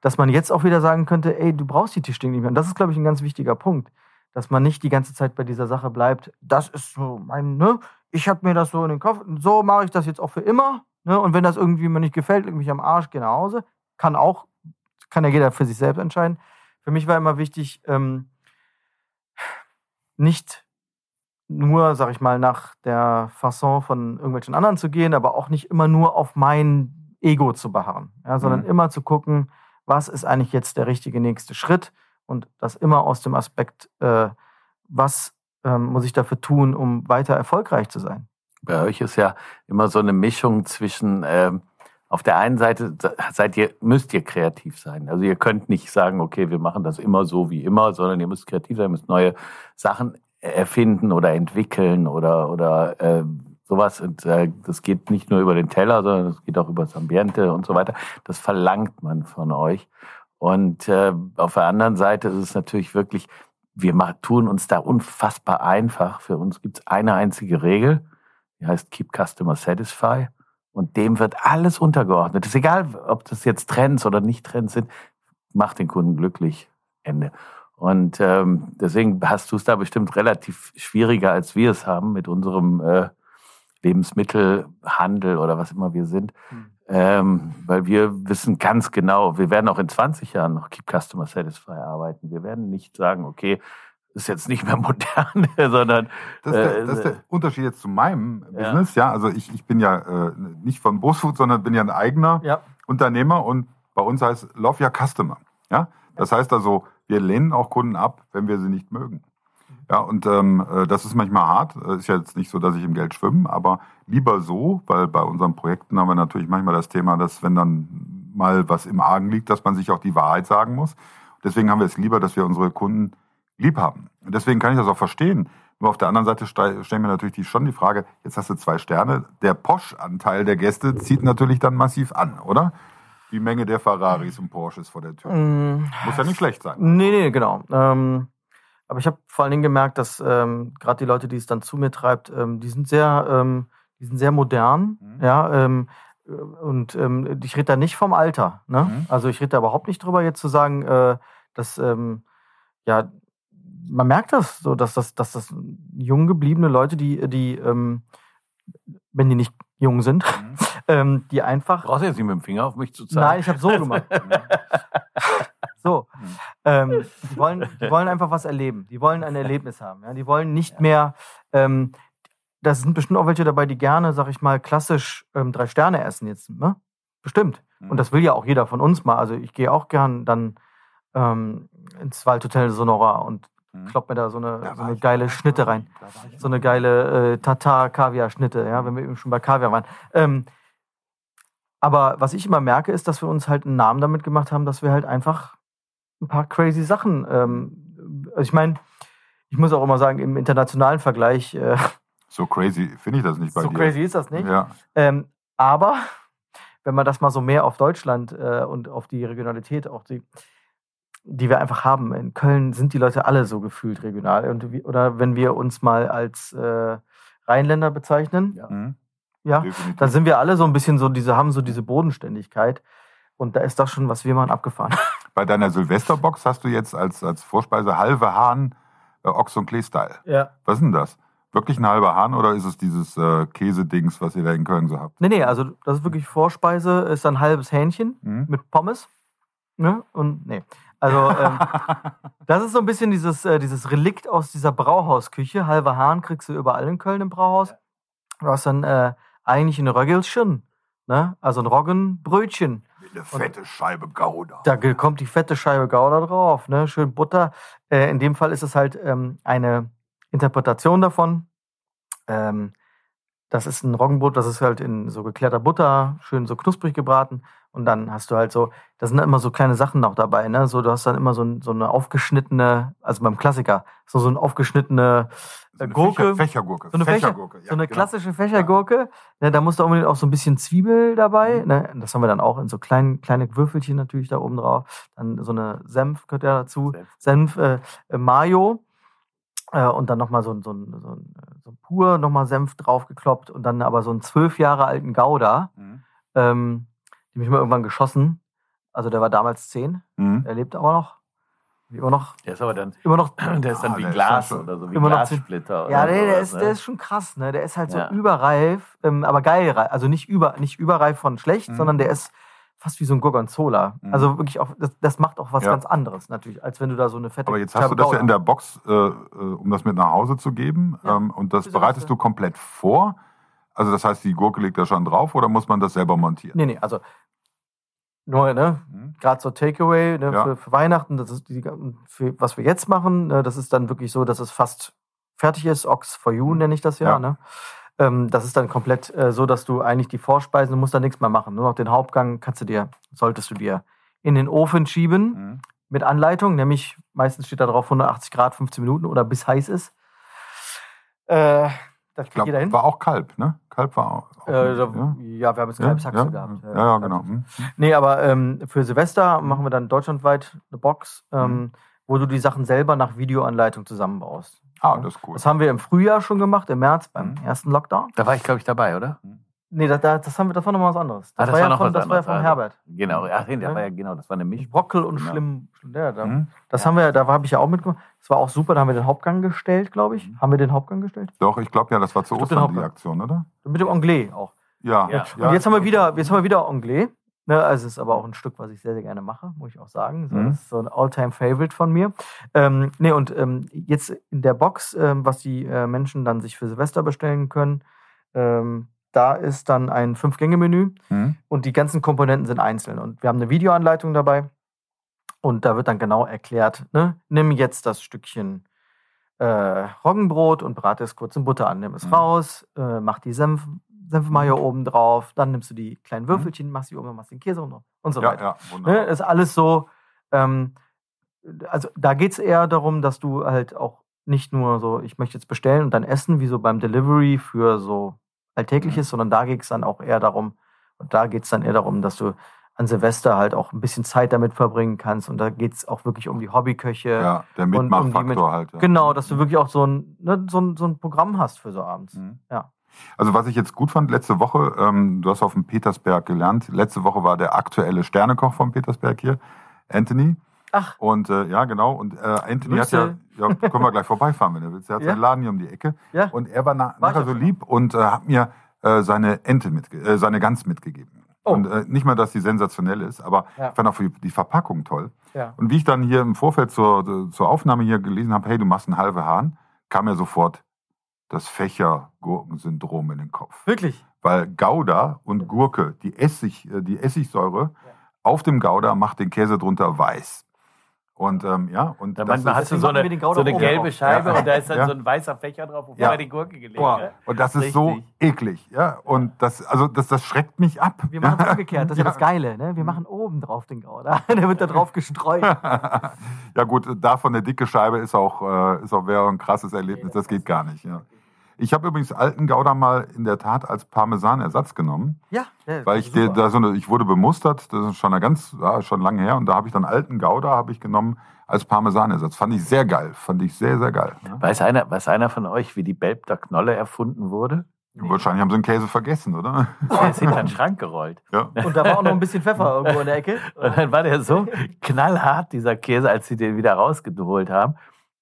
dass man jetzt auch wieder sagen könnte, ey, du brauchst die Tischdecken nicht mehr. Und das ist, glaube ich, ein ganz wichtiger Punkt, dass man nicht die ganze Zeit bei dieser Sache bleibt. Das ist so mein, ne? Ich habe mir das so in den Kopf, so mache ich das jetzt auch für immer. Ne? Und wenn das irgendwie mir nicht gefällt, leg mich am Arsch, geh nach Hause. Kann auch, kann ja jeder für sich selbst entscheiden. Für mich war immer wichtig, ähm, nicht nur, sag ich mal, nach der Fasson von irgendwelchen anderen zu gehen, aber auch nicht immer nur auf mein Ego zu beharren, ja, sondern Mhm. immer zu gucken, was ist eigentlich jetzt der richtige nächste Schritt und das immer aus dem Aspekt, äh, was ähm, muss ich dafür tun, um weiter erfolgreich zu sein. Bei euch ist ja immer so eine Mischung zwischen, ähm, auf der einen Seite seid ihr, müsst ihr kreativ sein. Also ihr könnt nicht sagen, okay, wir machen das immer so wie immer, sondern ihr müsst kreativ sein, müsst neue Sachen erfinden oder entwickeln oder, oder äh, sowas. Und äh, das geht nicht nur über den Teller, sondern das geht auch über das Ambiente und so weiter. Das verlangt man von euch. Und äh, auf der anderen Seite ist es natürlich wirklich, wir tun uns da unfassbar einfach. Für uns gibt es eine einzige Regel, die heißt Keep Customer Satisfy. Und dem wird alles untergeordnet. ist egal, ob das jetzt Trends oder nicht Trends sind, macht den Kunden glücklich. Ende. Und ähm, deswegen hast du es da bestimmt relativ schwieriger, als wir es haben mit unserem äh, Lebensmittelhandel oder was immer wir sind. Ähm, weil wir wissen ganz genau, wir werden auch in 20 Jahren noch Keep Customer Satisfy arbeiten. Wir werden nicht sagen, okay, ist jetzt nicht mehr modern, sondern Das ist, der, Äh, das ist der Unterschied jetzt zu meinem Ja. Business. Ja, also ich, ich bin ja äh, nicht von Bosfood, sondern bin ja ein eigener Ja. Unternehmer und bei uns heißt Love Your Customer. Ja, das heißt also, wir lehnen auch Kunden ab, wenn wir sie nicht mögen. Ja, und ähm, äh, das ist manchmal hart. Äh, Ist ja jetzt nicht so, dass ich im Geld schwimme, aber lieber so, weil bei unseren Projekten haben wir natürlich manchmal das Thema, dass wenn dann mal was im Argen liegt, dass man sich auch die Wahrheit sagen muss. Deswegen haben wir es lieber, dass wir unsere Kunden lieb haben. Und deswegen kann ich das auch verstehen. Nur auf der anderen Seite ste- stellen wir natürlich die, schon die Frage, jetzt hast du zwei Sterne, der Posch-Anteil der Gäste zieht natürlich dann massiv an, oder? Die Menge der Ferraris und Porsches vor der Tür. Mm, Muss ja nicht schlecht sein. Nee, nee, genau. Ähm, aber ich habe vor allen Dingen gemerkt, dass ähm, gerade die Leute, die es dann zu mir treibt, ähm, die sind sehr, ähm, die sind sehr modern, Mhm. ja. Ähm, äh, und ähm, ich rede da nicht vom Alter. Ne? Mhm. Also ich rede da überhaupt nicht drüber, jetzt zu sagen, äh, dass ähm, ja, man merkt das so, dass das, dass das jung gebliebene Leute, die, die, ähm, wenn die nicht jung sind, Mhm. ähm, die einfach brauchst du jetzt nicht mit dem Finger auf mich zu zeigen. Nein, ich habe so gemacht. so. Ähm, die, wollen, die wollen einfach was erleben. Die wollen ein Erlebnis haben. Ja? Die wollen nicht mehr. Ähm, da sind bestimmt auch welche dabei, die gerne, sag ich mal, klassisch ähm, drei Sterne essen jetzt. Ne? Bestimmt. Und das will ja auch jeder von uns mal. Also ich gehe auch gern dann ähm, ins Waldhotel Sonora und Mhm. klopp mir da so eine, Da so eine geile auch. Schnitte rein so eine geile äh, Tatar-Kaviar-Schnitte, ja, wenn wir eben schon bei Kaviar waren. Ähm, aber was ich immer merke, ist, dass wir uns halt einen Namen damit gemacht haben, dass wir halt einfach ein paar crazy Sachen. Ähm, also ich meine, ich muss auch immer sagen, im internationalen Vergleich, äh, So crazy finde ich das nicht bei so dir. crazy ist das nicht. Ja. Ähm, aber wenn man das mal so mehr auf Deutschland äh, und auf die Regionalität, auch die, die wir einfach haben. In Köln sind die Leute alle so gefühlt regional. Und wie, oder wenn wir uns mal als äh, Rheinländer bezeichnen, ja, Mhm. ja dann sind wir alle so ein bisschen so, diese haben so diese Bodenständigkeit. Und da ist das schon, was wir machen, abgefahren. Bei deiner Silvesterbox hast du jetzt als, als Vorspeise halbe Hahn äh, Ochs und Klee-Style. Ja. Was ist denn das? Wirklich ein halber Hahn oder ist es dieses äh, Käsedings, was ihr da in Köln so habt? Nee, nee, also das ist wirklich Vorspeise, ist ein halbes Hähnchen Mhm. mit Pommes. Ne? Und nee. Also ähm, das ist so ein bisschen dieses, äh, dieses Relikt aus dieser Brauhausküche. Halber Hahn kriegst du überall in Köln im Brauhaus. Du hast dann äh, eigentlich ein Röggelchen, ne? also ein Roggenbrötchen. Eine fette Scheibe Gouda. Da kommt die fette Scheibe Gouda drauf, ne? schön Butter. Äh, in dem Fall ist es halt ähm, eine Interpretation davon. Ähm, das ist ein Roggenbrot, das ist halt in so geklärter Butter, schön so knusprig gebraten. Und dann hast du halt so, da sind immer so kleine Sachen noch dabei, ne? So, du hast dann immer so, ein, so eine aufgeschnittene, also beim Klassiker, so, so eine aufgeschnittene So äh, eine Gurke. Fächer, Fächergurke. So eine, Fächer, Fächergurke. ja, so eine genau. klassische Fächergurke. Ne, da musst du unbedingt auch so ein bisschen Zwiebel dabei. Mhm. Ne? Das haben wir dann auch in so kleinen, kleine Würfelchen natürlich da oben drauf. Dann so eine Senf gehört ja dazu. Senf. Senf, äh, äh, Mayo. Äh, und dann nochmal so, ein- so, ein- so, ein- so ein pur nochmal Senf draufgekloppt. Und dann aber so einen zwölf Jahre alten Gouda. Mhm. Ähm, die mich mal irgendwann geschossen. Also der war damals zehn. Mhm. Er lebt aber noch. Immer noch, Der ist aber dann, immer noch der ist dann Ah, wie Glas oder so, wie immer noch Glassplitter. Ja, oder nee, der ist, ne? der ist schon krass, ne? Der ist halt so Ja. überreif, ähm, aber geil reif. Also nicht, über, nicht überreif von schlecht, Mhm. sondern der ist fast wie so ein Gorgonzola. Mhm. Also wirklich auch, das, das macht auch was Ja. ganz anderes natürlich, als wenn du da so eine fette Aber jetzt hast du das ja in der Box, äh, äh, um das mit nach Hause zu geben. Ja. Ähm, und das bereitest du komplett vor. Also das heißt, die Gurke liegt da schon drauf oder muss man das selber montieren? Nee, nee, also nur, ne? Mhm. Gerade so Takeaway ne, Ja. für, für Weihnachten, das ist die, für, was wir jetzt machen, ne, das ist dann wirklich so, dass es fast fertig ist. Ox for you nenne ich das ja. Mhm. Ja. Ne? Ähm, das ist dann komplett äh, so, dass du eigentlich die Vorspeisen, du musst da nichts mehr machen. Nur noch den Hauptgang kannst du dir, solltest du dir in den Ofen schieben Mhm. mit Anleitung, nämlich meistens steht da drauf 180 Grad, 15 Minuten oder bis heiß ist. Äh, das Ich kriegt jeder glaube, hin. war auch Kalb, ne? Kalb war auch. Äh, da, ja? ja, wir haben jetzt Ja, Kalbshaxe ja, gehabt. ja, ja, genau. Mhm. Nee, aber ähm, für Silvester machen wir dann deutschlandweit eine Box, ähm, wo du die Sachen selber nach Videoanleitung zusammenbaust. Ah, das ist cool. Das haben wir im Frühjahr schon gemacht, im März beim Mhm. ersten Lockdown. Da war ich, glaube ich, dabei, oder? Nee, das, das, das, haben wir, das war nochmal was anderes. Ah, Das, war, ja noch von, das war ja von also. Herbert. Genau, ach, nee, das Ja. war ja genau, das war eine Mischung. Brockel und Genau. schlimm. Ja, da, Mhm. Das haben wir, da habe ich ja auch mitgemacht. Das war auch super. Da haben wir den Hauptgang gestellt, glaube ich. Mhm. Haben wir den Hauptgang gestellt? Doch, ich glaube ja, das war zu Ostern die. Aktion, oder? Mit dem Anglais auch. Ja. Ja. Und jetzt haben wir wieder, jetzt haben wir wieder Anglais. Ne, also es ist aber auch ein Stück, was ich sehr, sehr gerne mache, muss ich auch sagen. So, Mhm. Das ist so ein All-Time-Favorite von mir. Ähm, nee, und ähm, jetzt in der Box, ähm, was die äh, Menschen dann sich für Silvester bestellen können, ähm, da ist dann ein Fünf-Gänge-Menü Mhm. und die ganzen Komponenten sind einzeln. Und wir haben eine Videoanleitung dabei und da wird dann genau erklärt, ne, nimm jetzt das Stückchen äh, Roggenbrot und brate es kurz in Butter an. Nimm es Mhm. raus, äh, mach die Senf, Senfmayo oben drauf, dann nimmst du die kleinen Würfelchen, machst die oben, machst den Käse oben und so Mhm. Ja, weiter. ja, Ne, ist alles so, ähm, also da geht es eher darum, dass du halt auch nicht nur so, ich möchte jetzt bestellen und dann essen, wie so beim Delivery für so Alltägliches, Mhm. sondern da geht es dann auch eher darum, und da geht es dann eher darum, dass du an Silvester halt auch ein bisschen Zeit damit verbringen kannst und da geht es auch wirklich um die Hobbyköche. ja, der und um Mitmachfaktor mit- halt. Ja. Genau, dass du wirklich auch so ein, ne, so ein, so ein Programm hast für so abends. Mhm. Ja. Also was ich jetzt gut fand letzte Woche, ähm, du hast auf dem Petersberg gelernt. Letzte Woche war der aktuelle Sternekoch vom Petersberg hier, Anthony. Ach, Und äh, ja, genau. Und äh, Anthony hat ja, Grüße. ja, können wir gleich vorbeifahren, wenn du willst. Er hat Ja. seinen Laden hier um die Ecke. ja. Und er war na, War nachher so lieb und äh, hat mir äh, seine Ente mitge äh, seine Gans mitgegeben. Oh. Und äh, nicht mal, dass die sensationell ist, aber Ja. ich fand auch die, die Verpackung toll. ja. Und wie ich dann hier im Vorfeld zur, zur Aufnahme hier gelesen habe, hey, du machst einen halben Hahn, kam mir sofort das Fächergurkensyndrom in den Kopf. Wirklich. Weil Gouda und Gurke, die, Essig, äh, die Essigsäure auf dem Gouda macht den Käse drunter weiß. Und ähm, ja, und Da das manchmal ist, hast du so eine, so eine gelbe. Scheibe Ja. und da ist dann Ja. so ein weißer Fächer drauf, wo Ja. vorher die Gurke gelegt Boah. und das ist so Richtig. eklig, ja. Und das, also das, das schreckt mich ab. Wir machen es umgekehrt, das ist ja Ja. das Geile. Ne? Wir machen oben drauf den Gouda. Der wird da drauf gestreut. ja gut, davon eine dicke Scheibe ist auch, äh, ist auch wäre ein krasses Erlebnis. Das geht gar nicht. Ich habe übrigens alten Gouda mal in der Tat als Parmesanersatz genommen, Ja, ja weil ich super. dir, da so eine, ich wurde bemustert. Das ist schon eine ganz, ja, schon lange her. Und da habe ich dann alten Gouda habe ich genommen als Parmesanersatz. Fand ich sehr geil. Fand ich sehr sehr geil. Ja. Weiß einer, weiß einer von euch, wie die Belbter Knolle erfunden wurde? Wahrscheinlich haben sie den Käse vergessen, oder? Der ist hinter den Schrank gerollt. Ja. Und da war auch noch ein bisschen Pfeffer irgendwo in der Ecke. Und dann war der so knallhart, dieser Käse, als sie den wieder rausgeholt haben.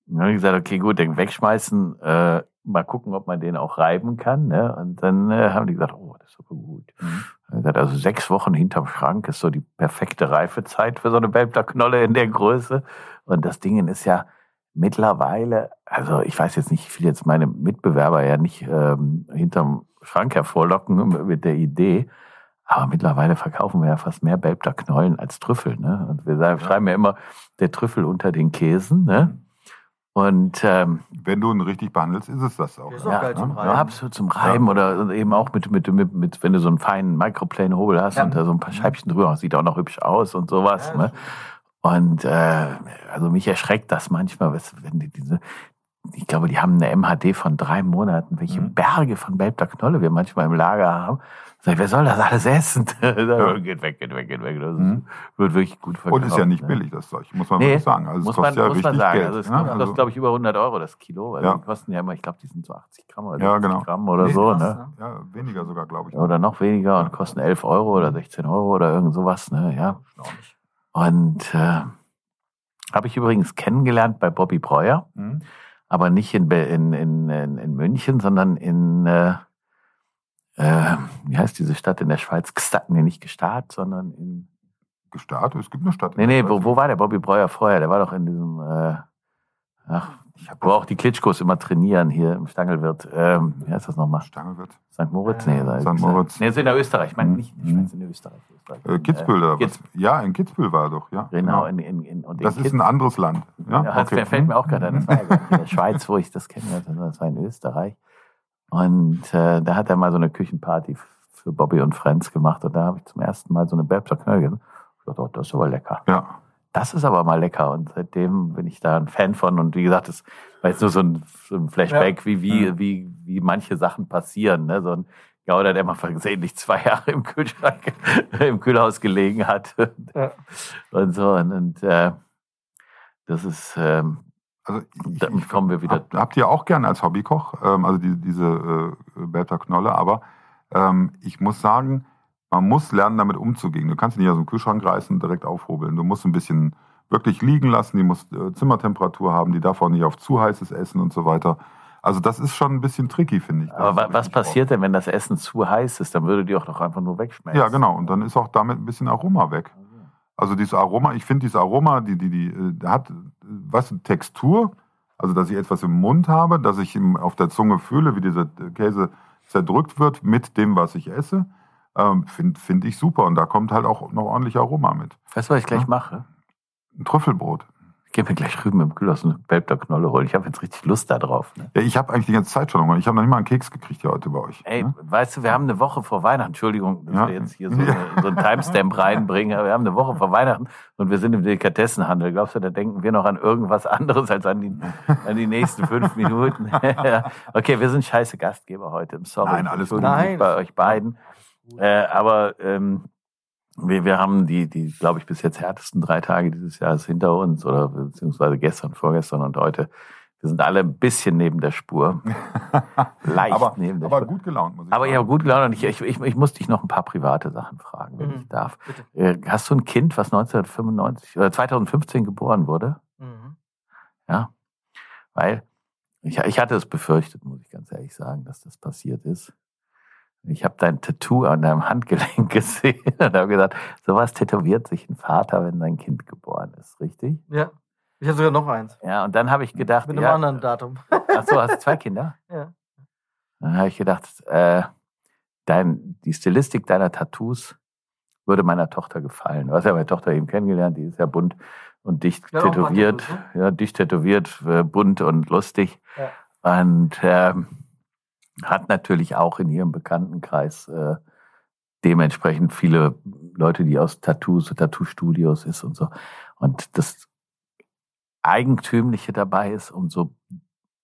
dann habe ich gesagt, okay, gut, den wegschmeißen, äh, mal gucken, ob man den auch reiben kann. Ne? Und dann äh, haben die gesagt, oh, das ist super gut. Mhm. Gesagt, also sechs Wochen hinterm Schrank ist so die perfekte Reifezeit für so eine Belbler-Knolle in der Größe. Und das Ding ist ja mittlerweile, also ich weiß jetzt nicht, ich will jetzt meine Mitbewerber ja nicht ähm, hinterm Schrank hervorlocken mit der Idee, aber mittlerweile verkaufen wir ja fast mehr Belbler Knollen als Trüffel. Ne? Und wir schreiben ja immer der Trüffel unter den Käsen. Ne? Und ähm, Wenn du ihn richtig behandelst, ist es das auch. Ist auch ja, geil zum ne? Reiben. ja, absolut zum Reiben oder eben auch mit, mit, mit, mit, wenn du so einen feinen Microplane-Hobel hast Ja. und da so ein paar Scheibchen drüber, sieht auch noch hübsch aus und sowas. Ja, ne? Und äh, also mich erschreckt das manchmal, wenn die diese, ich glaube, die haben eine MHD von drei Monaten, welche Mhm. Berge von Belbler Knolle wir manchmal im Lager haben. Sag ich, wer soll das alles essen? Ja. Geht weg, geht weg, geht weg. Das Mhm. wird wirklich gut verkauft. Und ist ja nicht ne? billig, das Zeug, muss man Nee, wirklich sagen. Also es muss kostet man, ja muss richtig man sagen. Geld. also es ne? kostet, Also- glaube ich, über 100 Euro das Kilo. Also Ja. die kosten ja immer, ich glaube, die sind so 80 Gramm oder Ja, 60 genau. Gramm oder Nee, so. krass, Ne? ja, weniger sogar, glaube ich. Oder noch weniger und kosten 11 Euro oder 16 Euro oder irgend sowas. Ne? Ja. Und äh, habe ich übrigens kennengelernt bei Bobby Breuer, Mhm. aber nicht in, in, in, in München, sondern in, äh, äh, wie heißt diese Stadt in der Schweiz? Gstaad, nee, nicht Gstaad, sondern in, Gestartet, es gibt eine Stadt. nee, nee, der wo, wo war der Bobby Breuer vorher? Der war doch in diesem, äh, ach, wo auch die Klitschkos immer trainieren hier im Stangelwirt. Ähm, wie heißt das nochmal? Stangelwirt. St. Moritz? Äh, Nee, da- St. Moritz. Nee, ist in der Österreich. Ich meine Mhm. nicht in der Schweiz, in Österreich. Österreich. Äh, Kitzbühel was? Kitz- Ja, in Kitzbühel war er doch, ja. Genau, in, in, in, und Das ist ein anderes Land. Ja, Ja, das okay. fällt mir auch gerade an. Das war ja in der Schweiz, wo ich das sondern das war in Österreich. Und äh, da hat er mal so eine Küchenparty für Bobby und Friends gemacht. Und da habe ich zum ersten Mal so eine Belbser Knöll gegessen. Ich dachte, oh, das ist aber lecker. Ja, Das ist aber mal lecker. Und seitdem bin ich da ein Fan von. Und wie gesagt, das war jetzt nur so ein, so ein Flashback, wie, wie, Ja. wie, wie manche Sachen passieren. Ne? So ein Gauder, der mal versehentlich zwei Jahre im Kühlschrank, im Kühlhaus gelegen hat. Ja. Und so. Und, und äh, das ist, ähm, also ich, dann kommen wir wieder. hab, habt ihr auch gerne als Hobbykoch, ähm, also die, diese äh, Bertha Knolle, aber ähm, ich muss sagen, man muss lernen, damit umzugehen. Du kannst ihn nicht aus dem Kühlschrank reißen und direkt aufhobeln. Du musst ein bisschen wirklich liegen lassen, die muss äh, Zimmertemperatur haben, die darf auch nicht auf zu heißes Essen und so weiter. Also das ist schon ein bisschen tricky, finde ich. Aber wa- was passiert denn, wenn das Essen zu heiß ist? Dann würde die auch doch einfach nur drauf. wegschmecken. Ja, genau. Und dann ist auch damit ein bisschen Aroma weg. Also dieses Aroma, ich finde dieses Aroma, die, die, die äh, hat, was Textur, also dass ich etwas im Mund habe, dass ich im, auf der Zunge fühle, wie dieser Käse zerdrückt wird mit dem, was ich esse, ähm, finde find ich super. Und da kommt halt auch noch ordentlich Aroma mit. Weißt du, was ich gleich Ja. mache? Ein Trüffelbrot. Ich gehe mir gleich rüben im Kühlhaus eine Belbter Knolle holen. Ich habe jetzt richtig Lust da drauf. Ne? Ja, ich habe eigentlich die ganze Zeit schon Hunger. Ich habe noch nicht mal einen Keks gekriegt hier heute bei euch. Ey, ne? weißt du, wir haben eine Woche vor Weihnachten, Entschuldigung, dass Ja. wir jetzt hier so, eine, so einen Timestamp reinbringen, aber wir haben eine Woche vor Weihnachten und wir sind im Delikatessenhandel. Glaubst du, da denken wir noch an irgendwas anderes als an die, an die nächsten fünf Minuten? okay, wir sind scheiße Gastgeber heute. Sorry. Nein, alles gut. Bei euch beiden. Äh, aber ähm, wir, wir haben die, die glaube ich, bis jetzt härtesten drei Tage dieses Jahres hinter uns oder beziehungsweise gestern, vorgestern und heute. Wir sind alle ein bisschen neben der Spur. Leicht aber neben der aber Spur. gut gelaunt, muss ich Aber sagen. ich habe gut gelaunt und ich, ich, ich, ich muss dich noch ein paar private Sachen fragen, wenn Mhm. ich darf. Bitte. Äh, Hast du ein Kind, was 1995 oder 2015 geboren wurde? Mhm. Ja. Weil ich, ich hatte es befürchtet, muss ich ganz ehrlich sagen, dass das passiert ist. Ich habe dein Tattoo an deinem Handgelenk gesehen und habe gesagt, sowas tätowiert sich ein Vater, wenn sein Kind geboren ist, richtig? Ja. Ich habe sogar noch eins. Ja, und dann habe ich gedacht, Mit einem ja, anderen Datum. Achso, hast du zwei Kinder? Ja. Dann habe ich gedacht, äh, dein, die Stilistik deiner Tattoos würde meiner Tochter gefallen. Du hast ja meine Tochter eben kennengelernt, die ist ja bunt und dicht Ja, tätowiert. Tattoos, Ja, dicht tätowiert, äh, bunt und lustig. Ja. Und ähm, hat natürlich auch in ihrem Bekanntenkreis äh, dementsprechend viele Leute, die aus Tattoos, Tattoo-Studios ist und so. Und das Eigentümliche dabei ist, umso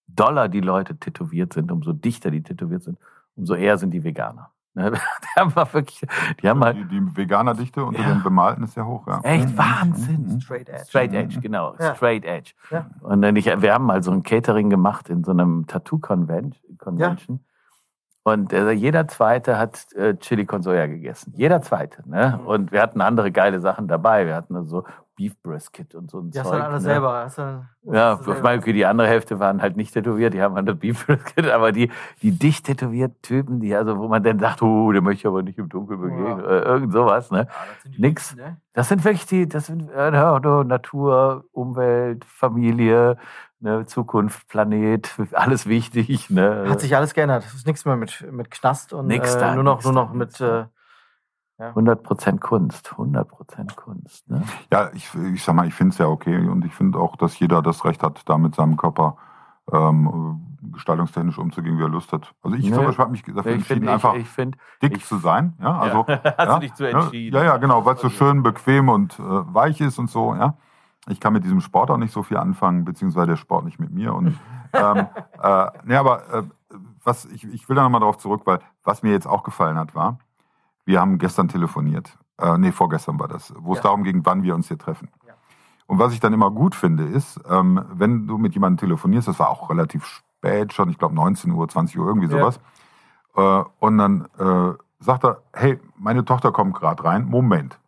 doller die Leute tätowiert sind, umso dichter die tätowiert sind, umso eher sind die Veganer. Ne? Die haben mal wirklich, die haben halt die, die Veganerdichte unter Ja. den Bemalten ist sehr hoch, ja. echt Mhm. Wahnsinn. Mhm. Straight Edge. Straight Edge, genau. Ja. Straight Edge. Ja. Und dann ich, wir haben mal so ein Catering gemacht in so einem Tattoo-Convention. Und äh, jeder Zweite hat äh, Chili con Soja gegessen. Jeder Zweite. Ne? Mhm. Und wir hatten andere geile Sachen dabei. Wir hatten so Beef Brisket und so ein Ja, hast Zeug. du alles ne? selber. Hast du, Ja, hast du ich meine, okay, die andere Hälfte waren halt nicht tätowiert, die haben halt das Beef Brisket, aber die, die dicht tätowierten Typen, die also, wo man dann sagt, oh, der möchte ich aber nicht im Dunkeln begegnen, Ja. oder irgend sowas, ne? Ja, das sind die Nix. Guten, ne? Das sind wirklich die, das sind äh, ja, nur Natur, Umwelt, Familie, ne, Zukunft, Planet, alles wichtig, ne? Hat sich alles geändert. Es ist nichts mehr mit, mit Knast und Nix äh, da, nur noch, nur noch mit. Äh, 100% Kunst, 100% Kunst, ne? Ja, ich, ich sag mal, ich finde es ja okay und ich finde auch, dass jeder das Recht hat, da mit seinem Körper ähm, gestaltungstechnisch umzugehen, wie er Lust hat. Also ich Nee. zum Beispiel habe mich dafür Ich entschieden, finde, ich, einfach ich find, dick ich- zu sein. Ja, also, ja, hast ja, du dich so ne? entschieden. Ja, ja, genau, weil es so schön bequem und äh, weich ist und so, ja. Ich kann mit diesem Sport auch nicht so viel anfangen, beziehungsweise der Sport nicht mit mir. Und ähm, äh, nee, aber äh, was ich, ich will da nochmal drauf zurück, weil was mir jetzt auch gefallen hat, war, wir haben gestern telefoniert. Äh, nee, vorgestern war das, wo es Ja. darum ging, wann wir uns hier treffen. Ja. Und was ich dann immer gut finde, ist, ähm, wenn du mit jemandem telefonierst, das war auch relativ spät schon, ich glaube 19 Uhr, 20 Uhr, irgendwie Ja. sowas. Äh, und dann äh, sagt er, hey, meine Tochter kommt gerade rein, Moment.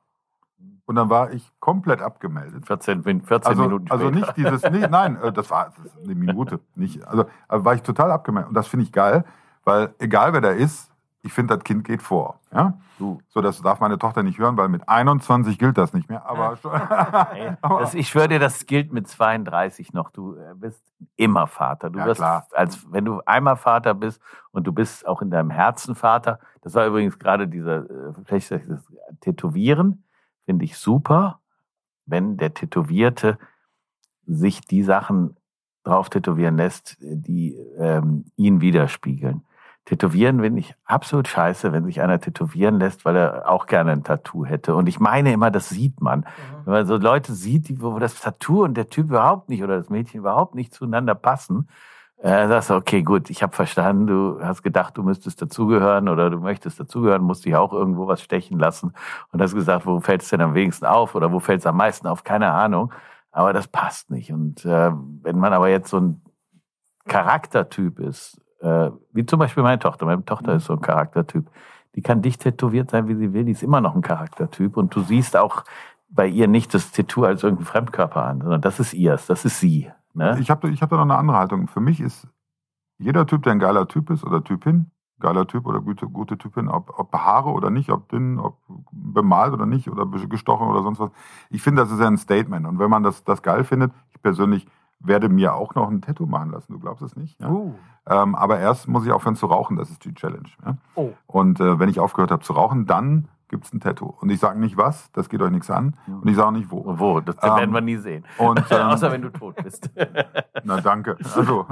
Und dann war ich komplett abgemeldet. 14, Min- 14 Also, Minuten also später. nicht dieses, nee, nein, äh, das war das eine Minute, nicht. Also, also war ich total abgemeldet. Und das finde ich geil, weil egal wer da ist, ich finde, das Kind geht vor. Ja? Du. So, das darf meine Tochter nicht hören, weil mit 21 gilt das nicht mehr. Aber Ey, das, ich schwöre dir, das gilt mit 32 noch. Du äh, bist immer Vater. Du Ja, wirst, klar. als wenn du einmal Vater bist und du bist auch in deinem Herzen Vater. Das war übrigens gerade dieser, äh, vielleicht das Tätowieren, finde ich super, wenn der Tätowierte sich die Sachen drauf tätowieren lässt, die ähm, ihn widerspiegeln. Tätowieren finde ich absolut scheiße, wenn sich einer tätowieren lässt, weil er auch gerne ein Tattoo hätte. Und ich meine immer, das sieht man. Wenn man so Leute sieht, die, wo das Tattoo und der Typ überhaupt nicht oder das Mädchen überhaupt nicht zueinander passen, äh, sagst du, okay, gut, ich habe verstanden, du hast gedacht, du müsstest dazugehören oder du möchtest dazugehören, musst dich auch irgendwo was stechen lassen. Und hast gesagt, wo fällt es denn am wenigsten auf oder wo fällt es am meisten auf, keine Ahnung. Aber das passt nicht. Und äh, wenn man aber jetzt so ein Charaktertyp ist, äh, wie zum Beispiel meine Tochter, meine Tochter ist so ein Charaktertyp, die kann dicht tätowiert sein, wie sie will, die ist immer noch ein Charaktertyp. Und du siehst auch bei ihr nicht das Tattoo als irgendeinen Fremdkörper an, sondern das ist ihrs, das ist sie. Ne? ich habe ich hab da noch eine andere Haltung. Für mich ist jeder Typ, der ein geiler Typ ist oder Typin, geiler Typ oder gute, gute Typin, ob, ob Haare oder nicht, ob dünn, ob bemalt oder nicht oder gestochen oder sonst was. Ich finde, das ist ja ein Statement. Und wenn man das, das geil findet, ich persönlich werde mir auch noch ein Tattoo machen lassen. Du glaubst es nicht? Ja? Uh. Ähm, aber erst muss ich aufhören zu rauchen, das ist die Challenge. Ja? Oh. Und äh, wenn ich aufgehört habe zu rauchen, dann gibt's ein Tattoo. Und ich sage nicht was, das geht euch nichts an. Und ich sage auch nicht wo. Wo? Das Ähm, werden wir nie sehen. Und, ähm, Außer wenn du tot bist. Na danke. Also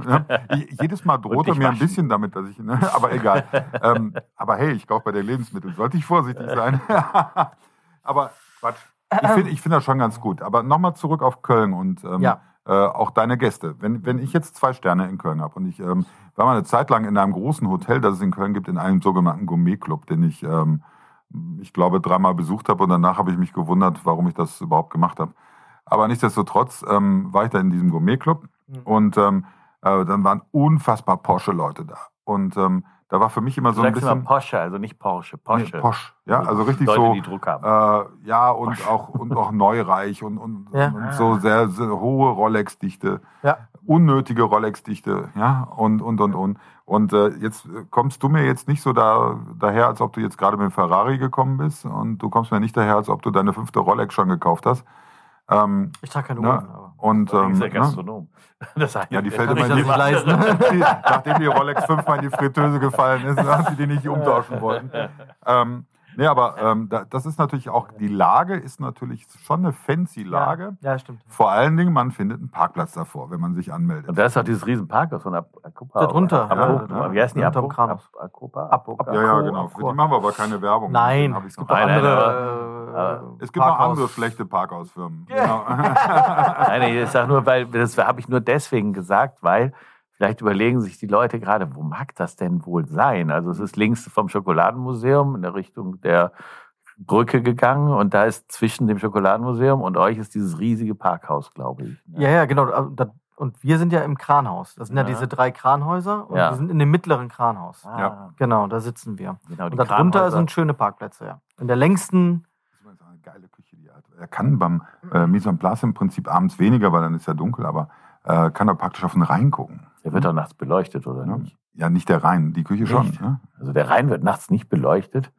ich, jedes Mal droht er mir ein bisschen damit, dass ich. Ne, aber egal. ähm, aber hey, ich kaufe bei den Lebensmitteln. Sollte ich vorsichtig sein. aber Quatsch. Ich finde ich find das schon ganz gut. Aber nochmal zurück auf Köln und ähm, Ja. äh, auch deine Gäste. Wenn, wenn ich jetzt zwei Sterne in Köln habe und ich ähm, war mal eine Zeit lang in einem großen Hotel, das es in Köln gibt, in einem sogenannten Gourmet-Club, den ich, ähm, ich glaube, dreimal besucht habe und danach habe ich mich gewundert, warum ich das überhaupt gemacht habe. Aber nichtsdestotrotz ähm, war ich da in diesem Gourmet-Club Mhm. und ähm, äh, dann waren unfassbar Porsche Leute da. Und ähm, da war für mich immer Du so ein sagst immer bisschen Porsche, also nicht Porsche. Porsche. Nee, Posch, ja, also richtig Leute, so, die Druck haben. äh, ja und auch und auch neureich und, und, Ja. und so sehr, sehr hohe Rolex-Dichte, Ja. unnötige Rolex-Dichte, ja und und und und und äh, jetzt äh, kommst du mir jetzt nicht so da daher, als ob du jetzt gerade mit dem Ferrari gekommen bist und du kommst mir nicht daher, als ob du deine fünfte Rolex schon gekauft hast. Ähm, Ich trage keine ne? Uhren. aber- Und ähm, bist ja ne? Gastronom. Das heißt, Ja, die fällt immer nicht leisten? Nachdem die Rolex fünfmal in die Fritteuse gefallen ist, haben sie die nicht umtauschen wollten. Ähm, nee, aber ähm, da, das ist natürlich auch, die Lage ist natürlich schon eine fancy Lage. Ja, stimmt. Vor allen Dingen, man findet einen Parkplatz davor, wenn man sich anmeldet. Und da ist auch dieses riesen Parkhaus von Akopa. Da drunter, Apo- ja, ja. Wie heißen die? Akopa? Apoka? ja, ja, genau. Für die machen wir aber keine Werbung. Nein, es ich's gibt noch- auch Nein, andere. aber- äh, Es gibt noch Parkhaus. andere schlechte Parkhausfirmen. Ja. Genau. Nein, ich sag nur, weil das habe ich nur deswegen gesagt, weil vielleicht überlegen sich die Leute gerade, wo mag das denn wohl sein? Also es ist links vom Schokoladenmuseum in der Richtung der Brücke gegangen und da ist zwischen dem Schokoladenmuseum und euch ist dieses riesige Parkhaus, glaube ich. ne? Ja, ja, genau. Und wir sind ja im Kranhaus. Das sind ja, Ja. diese drei Kranhäuser und Ja. wir sind in dem mittleren Kranhaus. Ah, Ja. Genau, da sitzen wir. Genau, Und darunter sind schöne Parkplätze, ja. In der längsten, Das ist eine geile Küche, die er hat. Er kann beim äh, Mise en place im Prinzip abends weniger, weil dann ist ja dunkel, aber äh, kann er praktisch auf den Rhein gucken. Der wird doch nachts beleuchtet, oder Ja, nicht? ja nicht der Rhein, die Küche schon. Nicht? Ne? Also der Rhein wird nachts nicht beleuchtet.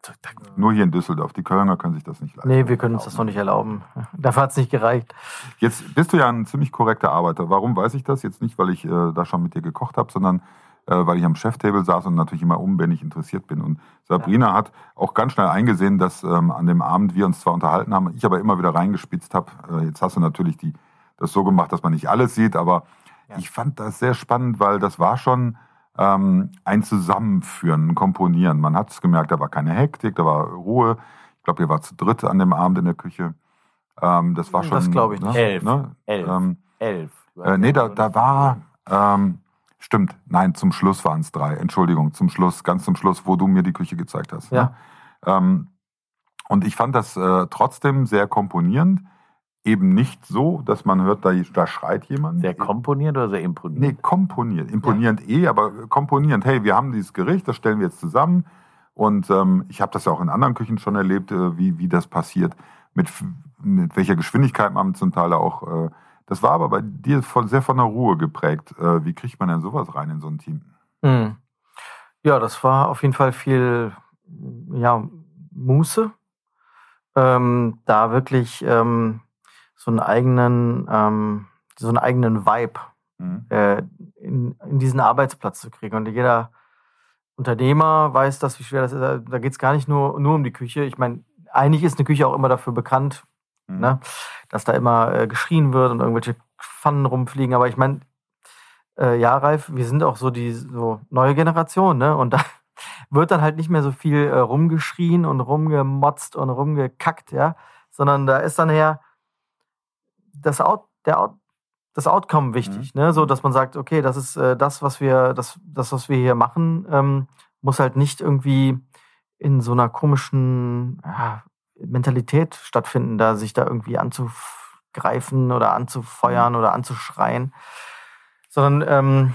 Also, Nur hier in Düsseldorf. Die Kölner können sich das nicht leisten. nee, wir können uns das noch nicht erlauben. Dafür hat es nicht gereicht. Jetzt bist du ja ein ziemlich korrekter Arbeiter. Warum weiß ich das? Jetzt nicht, weil ich äh, da schon mit dir gekocht habe, sondern äh, weil ich am Cheftable saß und natürlich immer wenn ich interessiert bin. Und Sabrina hat auch ganz schnell eingesehen, dass ähm, an dem Abend wir uns zwar unterhalten haben, ich aber immer wieder reingespitzt habe. Äh, jetzt hast du natürlich die, das so gemacht, dass man nicht alles sieht, aber ich fand das sehr spannend, weil das war schon ähm, ein Zusammenführen, ein Komponieren. Man hat es gemerkt, da war keine Hektik, da war Ruhe. Ich glaube, ihr war zu dritt an dem Abend in der Küche. Ähm, das war schon. Das glaube ich nicht. Elf. Ne? Elf. Ähm, elf. Äh, nee, da, da war, ähm, stimmt, nein, zum Schluss waren es drei. Entschuldigung, zum Schluss, ganz zum Schluss, wo du mir die Küche gezeigt hast. Ja. Ne? Und ich fand das äh, trotzdem sehr komponierend. Eben nicht so, dass man hört, da, da schreit jemand. Sehr komponiert oder sehr imponiert? Nee, komponiert. Imponierend eh, aber komponierend. Hey, wir haben dieses Gericht, das stellen wir jetzt zusammen. Und ähm, ich habe das ja auch in anderen Küchen schon erlebt, äh, wie, wie das passiert. Mit, mit welcher Geschwindigkeit man zum Teil auch. Äh, das war aber bei dir von, sehr von der Ruhe geprägt. Äh, wie kriegt man denn sowas rein in so ein Team? Hm. Ja, das war auf jeden Fall viel ja, Muße. Ähm, da wirklich ähm, so einen eigenen, ähm, so einen eigenen Vibe Mhm. äh, in, in diesen Arbeitsplatz zu kriegen. Und jeder Unternehmer weiß das, wie schwer das ist. Da- geht es gar nicht nur, nur um die Küche. Ich meine, eigentlich ist eine Küche auch immer dafür bekannt, Mhm. ne, dass da immer äh, geschrien wird und irgendwelche Pfannen rumfliegen. Aber ich meine, äh, ja, Ralf, wir sind auch so die so neue Generation, ne? Und da wird dann halt nicht mehr so viel äh, rumgeschrien und rumgemotzt und rumgekackt, ja, sondern da ist dann her das Out, der Out, das Outcome wichtig, ne? So, dass man sagt, okay, das ist äh, das, was wir, das, das, was wir hier machen, ähm, muss halt nicht irgendwie in so einer komischen ja, Mentalität stattfinden, da sich da irgendwie anzugreifen oder anzufeuern oder anzuschreien. Sondern ähm,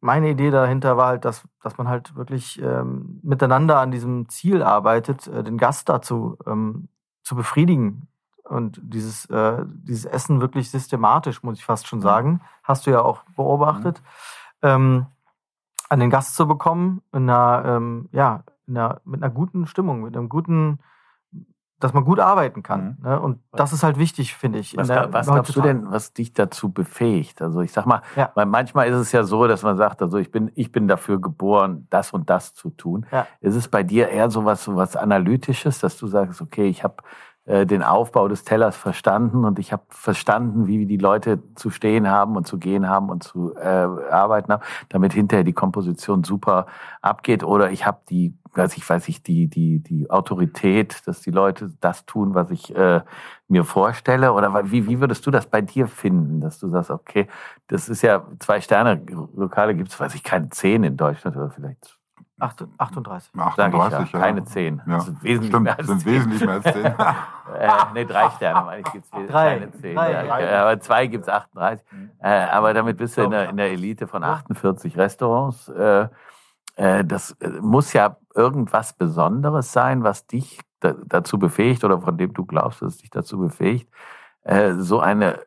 meine Idee dahinter war halt, dass, dass man halt wirklich ähm, miteinander an diesem Ziel arbeitet, äh, den Gast dazu ähm, zu befriedigen. Und dieses, äh, dieses Essen wirklich systematisch, muss ich fast schon sagen, hast du ja auch beobachtet, ähm, an den Gast zu bekommen, in einer, ähm, ja, in einer, mit einer guten Stimmung, mit einem guten, dass man gut arbeiten kann. Ne? Und das ist halt wichtig, finde ich. Was, der- was glaubst du denn, was dich dazu befähigt? Also ich sag mal, Ja. weil manchmal ist es ja so, dass man sagt, also ich bin, ich bin dafür geboren, das und das zu tun. Ja. Ist es bei dir eher so was, so was Analytisches, dass du sagst, okay, ich habe äh, den Aufbau des Tellers verstanden und ich habe verstanden, wie die Leute zu stehen haben und zu gehen haben und zu äh, arbeiten haben, damit hinterher die Komposition super abgeht. Oder ich habe die, weiß ich, weiß ich, die, die, die Autorität, dass die Leute das tun, was ich äh, mir vorstelle? Oder wie, wie würdest du das bei dir finden, dass du sagst, okay, das ist ja zwei Sterne Lokale gibt es, weiß ich, keine zehn in Deutschland oder vielleicht Acht- 38. Sag ich 38, ja, keine zehn. Ja. Das sind wesentlich Stimmt, mehr als sind zehn. wesentlich mehr als zehn. Äh, nee, drei Sterne, meine ich, gibt's es Drei. keine zehn. Drei. Ja, Drei. aber zwei gibt's 38. Äh, aber damit bist du in der, in der Elite von 48 Restaurants. Äh, äh, das äh, muss ja irgendwas Besonderes sein, was dich da, dazu befähigt oder von dem du glaubst, dass es dich dazu befähigt, äh, so eine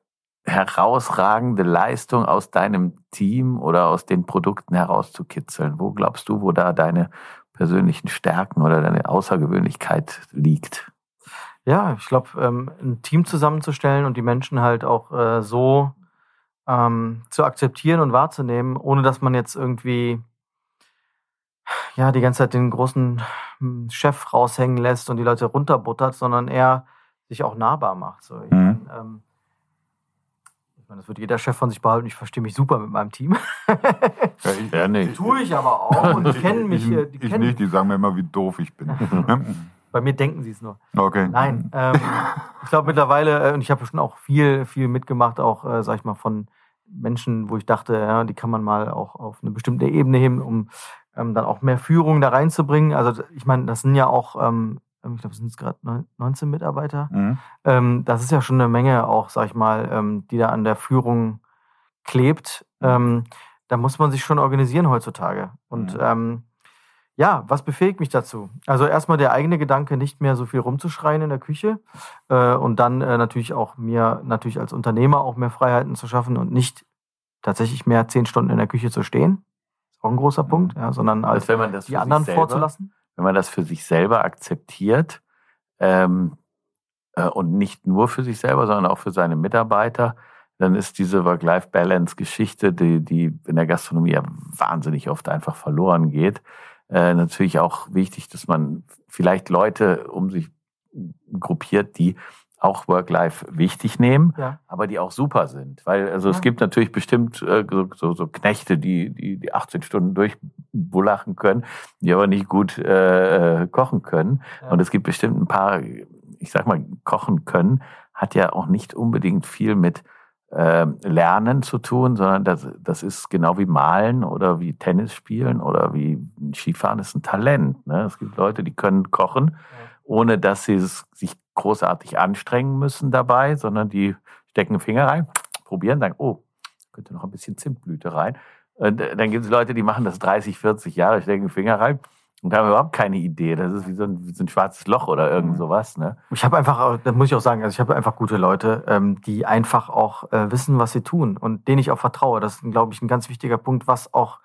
herausragende Leistung aus deinem Team oder aus den Produkten herauszukitzeln. Wo glaubst du, wo da deine persönlichen Stärken oder deine Außergewöhnlichkeit liegt? Ja, ich glaube, ähm, ein Team zusammenzustellen und die Menschen halt auch äh, so ähm, zu akzeptieren und wahrzunehmen, ohne dass man jetzt irgendwie ja die ganze Zeit den großen hm, Chef raushängen lässt und die Leute runterbuttert, sondern eher sich auch nahbar macht. So, Mhm. ähm, meine, das wird jeder Chef von sich behalten. Ich verstehe mich super mit meinem Team. Ja, ich, Ja, nee. Tue ich aber auch und die kennen mich. ich, Die ich kennen nicht, die sagen mir immer, wie doof ich bin. Bei mir denken sie es nur. okay. Nein, ähm, ich glaube mittlerweile, äh, und ich habe schon auch viel, viel mitgemacht, auch, äh, sag ich mal, von Menschen, wo ich dachte, ja, die kann man mal auch auf eine bestimmte Ebene heben, um ähm, dann auch mehr Führung da reinzubringen. Also ich meine, das sind ja auch, ähm, ich glaube, es sind jetzt gerade neun- 19 Mitarbeiter. Mhm. Ähm, das ist ja schon eine Menge auch, sag ich mal, ähm, die da an der Führung klebt, ähm, da muss man sich schon organisieren heutzutage. Und Mhm. ähm, ja, was befähigt mich dazu? Also erstmal der eigene Gedanke, nicht mehr so viel rumzuschreien in der Küche äh, und dann äh, natürlich auch mir natürlich als Unternehmer auch mehr Freiheiten zu schaffen und nicht tatsächlich mehr zehn Stunden in der Küche zu stehen. Ist auch ein großer Punkt, ja, sondern als die anderen selber, vorzulassen. Wenn man das für sich selber akzeptiert ähm, äh, und nicht nur für sich selber, sondern auch für seine Mitarbeiter, dann ist diese Work-Life-Balance-Geschichte, die, die in der Gastronomie ja wahnsinnig oft einfach verloren geht, äh, natürlich auch wichtig, dass man vielleicht Leute um sich gruppiert, die auch Work-Life wichtig nehmen, Ja. aber die auch super sind. Weil also es Ja. gibt natürlich bestimmt äh, so, so, so Knechte, die, die, die 18 Stunden durchbulachen können, die aber nicht gut äh, äh, kochen können. Ja. Und es gibt bestimmt ein paar, ich sag mal, kochen können, hat ja auch nicht unbedingt viel mit ähm, Lernen zu tun, sondern das, das ist genau wie Malen oder wie Tennis spielen oder wie Skifahren ist ein Talent. Ne? Es gibt Leute, die können kochen, ohne dass sie es sich großartig anstrengen müssen dabei, sondern die stecken den Finger rein, probieren, sagen, oh, könnte noch ein bisschen Zimtblüte rein. Und äh, dann gibt es Leute, die machen das 30, 40 Jahre, stecken den Finger rein und haben überhaupt keine Idee. Das ist wie so ein, wie so ein schwarzes Loch oder irgend sowas. Ne? Ich habe einfach, das muss ich auch sagen, also ich habe einfach gute Leute, ähm, die einfach auch äh, wissen, was sie tun und denen ich auch vertraue. Das ist, glaube ich, ein ganz wichtiger Punkt, was auch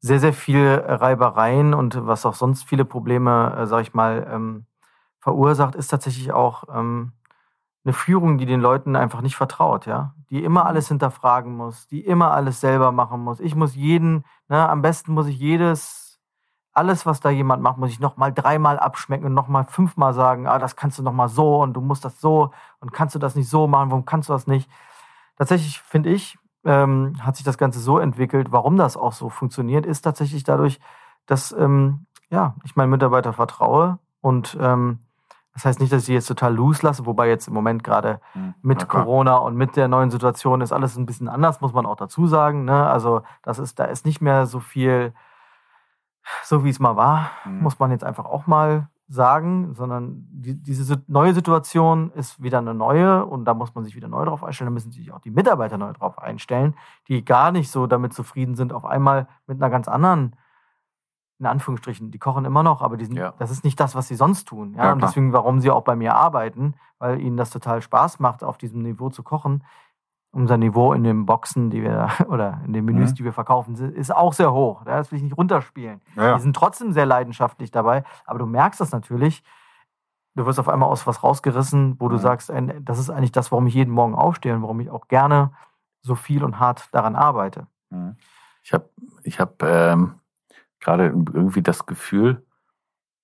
sehr, sehr viel Reibereien und was auch sonst viele Probleme, äh, sag ich mal, ähm, verursacht, ist tatsächlich auch ähm, eine Führung, die den Leuten einfach nicht vertraut, ja. Die immer alles hinterfragen muss, die immer alles selber machen muss. Ich muss jeden, ne, am besten muss ich jedes, alles, was da jemand macht, muss ich nochmal dreimal abschmecken und nochmal fünfmal sagen, ah, das kannst du nochmal so und du musst das so und kannst du das nicht so machen, warum kannst du das nicht? Tatsächlich finde ich, ähm, hat sich das Ganze so entwickelt, warum das auch so funktioniert, ist tatsächlich dadurch, dass ähm, ja, ich meinen Mitarbeiter vertraue und ähm, das heißt nicht, dass ich sie jetzt total loslasse, wobei jetzt im Moment gerade mit Na klar. Corona und mit der neuen Situation ist alles ein bisschen anders, muss man auch dazu sagen. Ne? Also das ist, da ist nicht mehr so viel, so wie es mal war, Mhm. muss man jetzt einfach auch mal sagen, sondern die, diese neue Situation ist wieder eine neue und da muss man sich wieder neu drauf einstellen. Da müssen sich auch die Mitarbeiter neu drauf einstellen, die gar nicht so damit zufrieden sind, auf einmal mit einer ganz anderen, in Anführungsstrichen, die kochen immer noch, aber die sind, Ja. das ist nicht das, was sie sonst tun. Ja? Ja, und deswegen, warum sie auch bei mir arbeiten, weil ihnen das total Spaß macht, auf diesem Niveau zu kochen. Unser Niveau in den Boxen, die wir oder in den Menüs, Mhm. die wir verkaufen, ist auch sehr hoch. Das will ich nicht runterspielen. Ja. Die sind trotzdem sehr leidenschaftlich dabei, aber du merkst das natürlich. Du wirst auf einmal aus was rausgerissen, wo du Mhm. sagst, das ist eigentlich das, warum ich jeden Morgen aufstehe und warum ich auch gerne so viel und hart daran arbeite. Mhm. Ich habe ich hab, ähm, gerade irgendwie das Gefühl,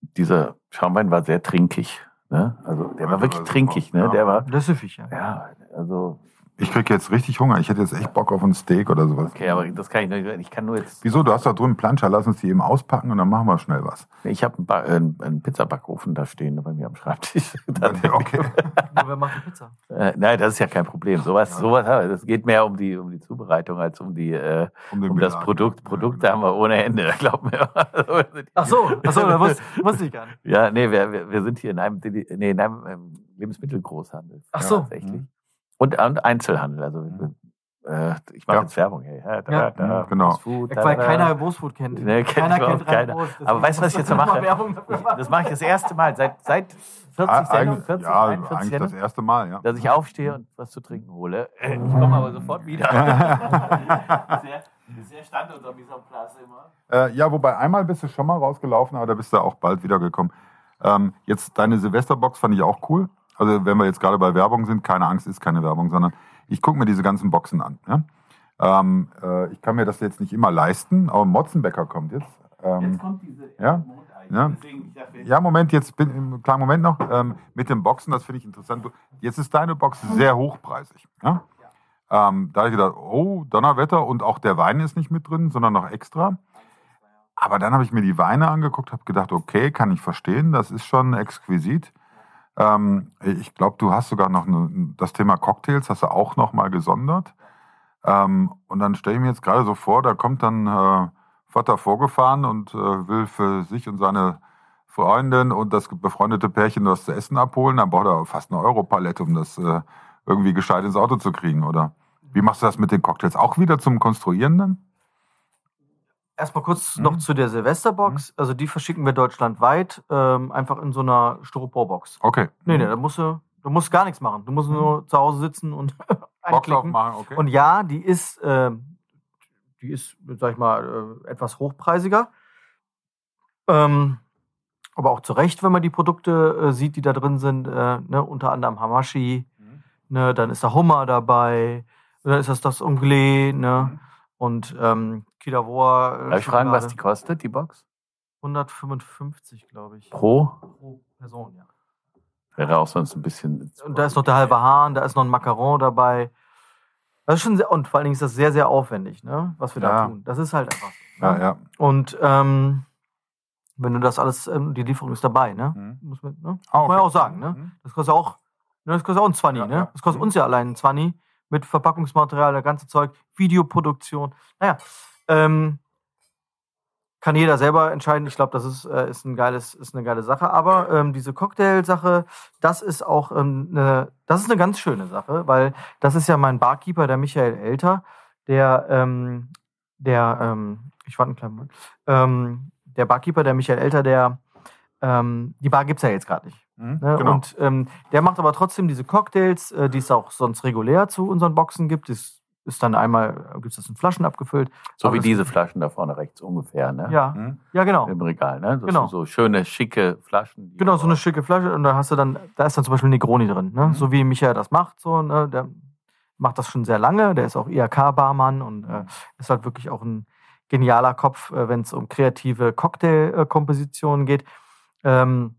dieser Schaumwein war sehr trinkig. Ne? Also der war wirklich trinkig. Ne? Ja. Der war, Das ist ja. ja, also, Ich krieg jetzt richtig Hunger. Ich hätte jetzt echt Bock auf ein Steak oder sowas. okay, aber das kann ich nicht. Ich kann nur jetzt. Wieso? Du hast da drüben Planscher. Lass uns die eben auspacken und dann machen wir schnell was. Ich habe einen, Ba- äh, einen Pizzabackofen da stehen bei mir am Schreibtisch. Okay. Nur wer macht die Pizza? Äh, nein, das ist ja kein Problem. Sowas, sowas, das geht mehr um die, um die Zubereitung als um die, äh, den um das. Produkt. Ja, Produkte genau. haben wir ohne Ende, glaub mir. Ach so, ach so, da wusste, wusste ich gar nicht. Ja, nee, wir, wir, wir sind hier in einem, nee, in einem ähm, Lebensmittelgroßhandel. Ach so. Tatsächlich. Und, und Einzelhandel. Also wir- äh, ich mache Ja. jetzt Werbung. Hey. Ja, da, Ja. da, Mhm, genau. Food, Weil da, da. keiner Wurstfood kennt. Nee, kennt keiner kennt keiner. Rheinwurst, Aber weißt du, was ich jetzt mache? Das mache ich das erste Mal seit, seit 40 Ah, Sendungen, eigentlich, 40, ja, 41 eigentlich das Sendungen, erste Mal, ja. dass ich aufstehe und was zu trinken hole. Ich komme aber sofort wieder. sehr, sehr stand unter dieser Platz immer. Äh, ja, wobei einmal bist du schon mal rausgelaufen, aber da bist du auch bald wiedergekommen. Ähm, jetzt deine Silvesterbox fand ich auch cool. Also wenn wir jetzt gerade bei Werbung sind, keine Angst, ist keine Werbung, sondern ich gucke mir diese ganzen Boxen an. Ja? Ähm, äh, ich kann mir das jetzt nicht immer leisten, aber Motzenbecker kommt jetzt. Ähm, Jetzt kommt diese ja, ja. Ja, Moment, jetzt bin einen kleinen Moment noch. Ähm, mit den Boxen, das finde ich interessant. Jetzt ist deine Box sehr hochpreisig. Ja? Ähm, da habe ich gedacht, oh, Donnerwetter und auch der Wein ist nicht mit drin, sondern noch extra. Aber dann habe ich mir die Weine angeguckt, habe gedacht, okay, kann ich verstehen, das ist schon exquisit. Ähm, ich glaube, du hast sogar noch eine, das Thema Cocktails, hast du auch noch mal gesondert. Ähm, und dann stelle ich mir jetzt gerade so vor, da kommt dann äh, Vater vorgefahren und äh, will für sich und seine Freundin und das befreundete Pärchen was zu essen abholen. Dann braucht er fast eine Europalette, um das äh, irgendwie gescheit ins Auto zu kriegen, oder? Wie machst du das mit den Cocktails? Auch wieder zum Konstruieren dann? Erstmal kurz Mhm. noch zu der Silvesterbox. Also die verschicken wir deutschlandweit, ähm, einfach in so einer Styroporbox. Okay. Nee, nee, da musst du, du musst gar nichts machen. Du musst nur zu Hause sitzen und einklicken. aufmachen, okay. Und ja, die ist, ähm, die ist, sag ich mal, äh, etwas hochpreisiger. Ähm, aber auch zu Recht, wenn man die Produkte äh, sieht, die da drin sind. Äh, ne, unter anderem Hamashi, Mhm. ne, dann ist da Hummer dabei, dann ist das das Anglais, ne, Mhm. und ähm, Kidavoa. Äh, Darf ich fragen, was die kostet, die Box? 155, glaube ich. Pro? Pro Person, ja. Wäre auch sonst ein bisschen. Und da ist noch der halbe Hahn, da ist noch ein Macaron dabei. Das ist schon sehr, und vor allen Dingen ist das sehr, sehr aufwendig, ne, was wir Ja. da tun. Das ist halt einfach so. ja, ne? ja. Und ähm, wenn du das alles, ähm, die Lieferung ist dabei, ne? Mhm. Muss man, ne? Ah, Muss man ja okay. auch sagen, ne? Mhm. Das kostet auch, ne, das kostet auch ein 20, Ja, ne? ja. Das kostet Mhm. uns ja allein ein 20 mit Verpackungsmaterial, der ganze Zeug, Videoproduktion. Naja, ähm, kann jeder selber entscheiden. Ich glaube, das ist, äh, ist, ein geiles, ist eine geile Sache. Aber ähm, diese Cocktail-Sache, das ist auch ähm, eine, das ist eine ganz schöne Sache, weil das ist ja mein Barkeeper, der Michael Elter, der, ähm, der, ähm, ich warte einen kleinen Moment, ähm, der Barkeeper, der Michael Elter, der, ähm, die Bar gibt's ja jetzt gerade nicht. Mhm. Ne? Genau. Und ähm, der macht aber trotzdem diese Cocktails, äh, die es auch sonst regulär zu unseren Boxen gibt. Das ist dann einmal, gibt es das in Flaschen abgefüllt. So wie diese Flaschen da vorne rechts ungefähr, ne? Ja, Mhm. ja, genau. Im Regal, ne? Das Genau. sind so schöne, schicke Flaschen. Genau, so eine schicke Flasche und da hast du dann, da ist dann zum Beispiel Negroni drin, ne? Mhm. So wie Michael das macht, so, ne? Der macht das schon sehr lange, der ist auch IHK-Barmann und äh, ist halt wirklich auch ein genialer Kopf, äh, wenn es um kreative Cocktail-Kompositionen geht. Ähm,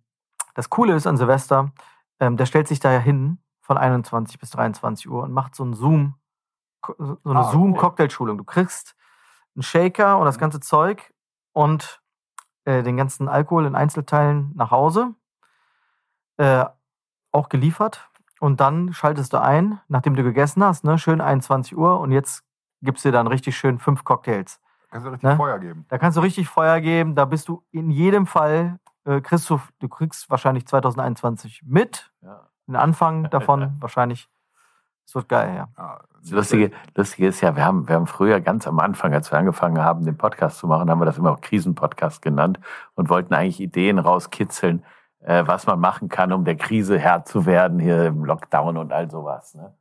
das Coole ist an Silvester, ähm, der stellt sich da ja hin von 21 bis 23 Uhr und macht so ein Zoom, so eine Ah. Zoom-Cocktailschulung. Du kriegst einen Shaker und das Mhm. ganze Zeug und äh, den ganzen Alkohol in Einzelteilen nach Hause, äh, auch geliefert. Und dann schaltest du ein, nachdem du gegessen hast, ne, schön 21 Uhr und jetzt gibst du dann richtig schön fünf Cocktails. Kannst du richtig Ne? Feuer geben. Da kannst du richtig Feuer geben. Da bist du in jedem Fall, äh, kriegst du, du kriegst wahrscheinlich 2021 mit. Ja. Den Anfang davon wahrscheinlich. Es wird geil, ja. Ja, Das Lustige, Lustige ist ja, wir haben, wir haben früher ganz am Anfang, als wir angefangen haben, den Podcast zu machen, haben wir das immer auch Krisenpodcast genannt und wollten eigentlich Ideen rauskitzeln, äh, was man machen kann, um der Krise Herr zu werden, hier im Lockdown und all sowas. Ne?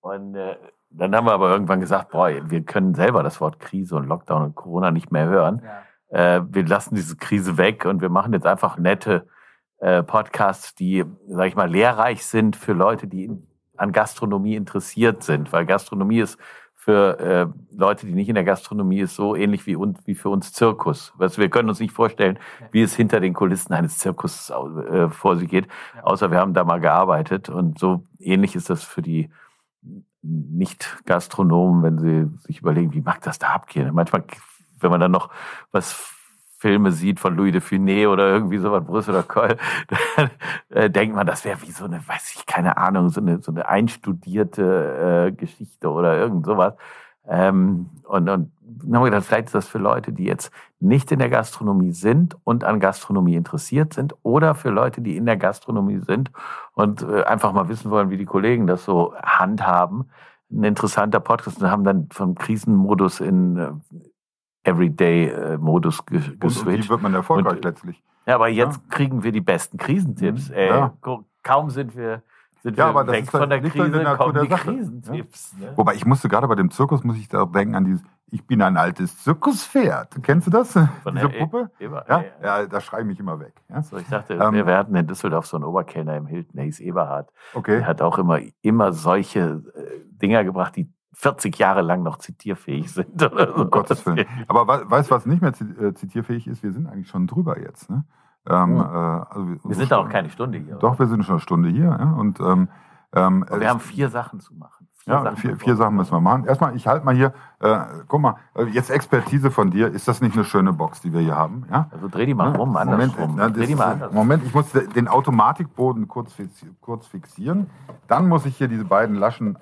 Und äh, dann haben wir aber irgendwann gesagt, boah, wir können selber das Wort Krise und Lockdown und Corona nicht mehr hören. Äh, wir lassen diese Krise weg und wir machen jetzt einfach nette äh, Podcasts, die, sag ich mal, lehrreich sind für Leute, die in, an Gastronomie interessiert sind, weil Gastronomie ist für äh, Leute, die nicht in der Gastronomie ist, so ähnlich wie, uns, wie für uns Zirkus. Also wir können uns nicht vorstellen, wie es hinter den Kulissen eines Zirkus äh, vor sich geht, außer wir haben da mal gearbeitet. Und so ähnlich ist das für die Nicht-Gastronomen, wenn sie sich überlegen, wie mag das da abgehen. Manchmal, wenn man dann noch was Filme sieht von Louis de Funès oder irgendwie sowas, Brüssel oder Köln, dann äh, denkt man, das wäre wie so eine, weiß ich, keine Ahnung, so eine, so eine einstudierte äh, Geschichte oder irgend sowas. Ähm, und, und dann haben wir gedacht, vielleicht ist das für Leute, die jetzt nicht in der Gastronomie sind und an Gastronomie interessiert sind oder für Leute, die in der Gastronomie sind und äh, einfach mal wissen wollen, wie die Kollegen das so handhaben. Ein interessanter Podcast und haben dann vom Krisenmodus in äh, Everyday-Modus ge Und, und wie geswitcht. wird man erfolgreich Und- letztlich? Ja, aber jetzt kriegen wir die besten Krisentipps. Mhm, Ey, ja. Kaum sind wir, sind Ja, wir aber das weg ist von halt- der halt Krise, der Natur kommen der die Sache, Krisentipps. Ne? Wobei ich musste gerade bei dem Zirkus, muss ich da denken an dieses, ich bin ein altes Zirkuspferd. Kennst du das? Von Diese der E- Puppe? Eber- Ja, ja. ja, da schreibe ich mich immer weg. Ja? So, ich dachte, Ähm, wir, wir hatten in Düsseldorf so einen Oberkellner im Hilton, der hieß Eberhard. Okay. Der hat auch immer, immer solche äh, Dinger gebracht, die 40 Jahre lang noch zitierfähig sind. Oder so. Um Gottes Willen. Aber we- weißt du, was nicht mehr äh, zitierfähig ist? Wir sind eigentlich schon drüber jetzt. Ne? Ähm, Hm. äh, also wir Wir sind da auch keine Stunde hier. Doch, wir sind schon eine Stunde hier. Ja? Und ähm, ähm, Aber wir haben vier Sachen zu machen. Vier ja, vier, vier Sachen müssen wir machen. Erstmal, ich halte mal hier, äh, guck mal, äh, jetzt Expertise von dir. Ist das nicht eine schöne Box, die wir hier haben? Ja? Also dreh die mal rum, Moment, andersrum. na, das dreh die mal andersrum. Moment, ich muss den Automatikboden kurz, kurz fixieren. Dann muss ich hier diese beiden Laschen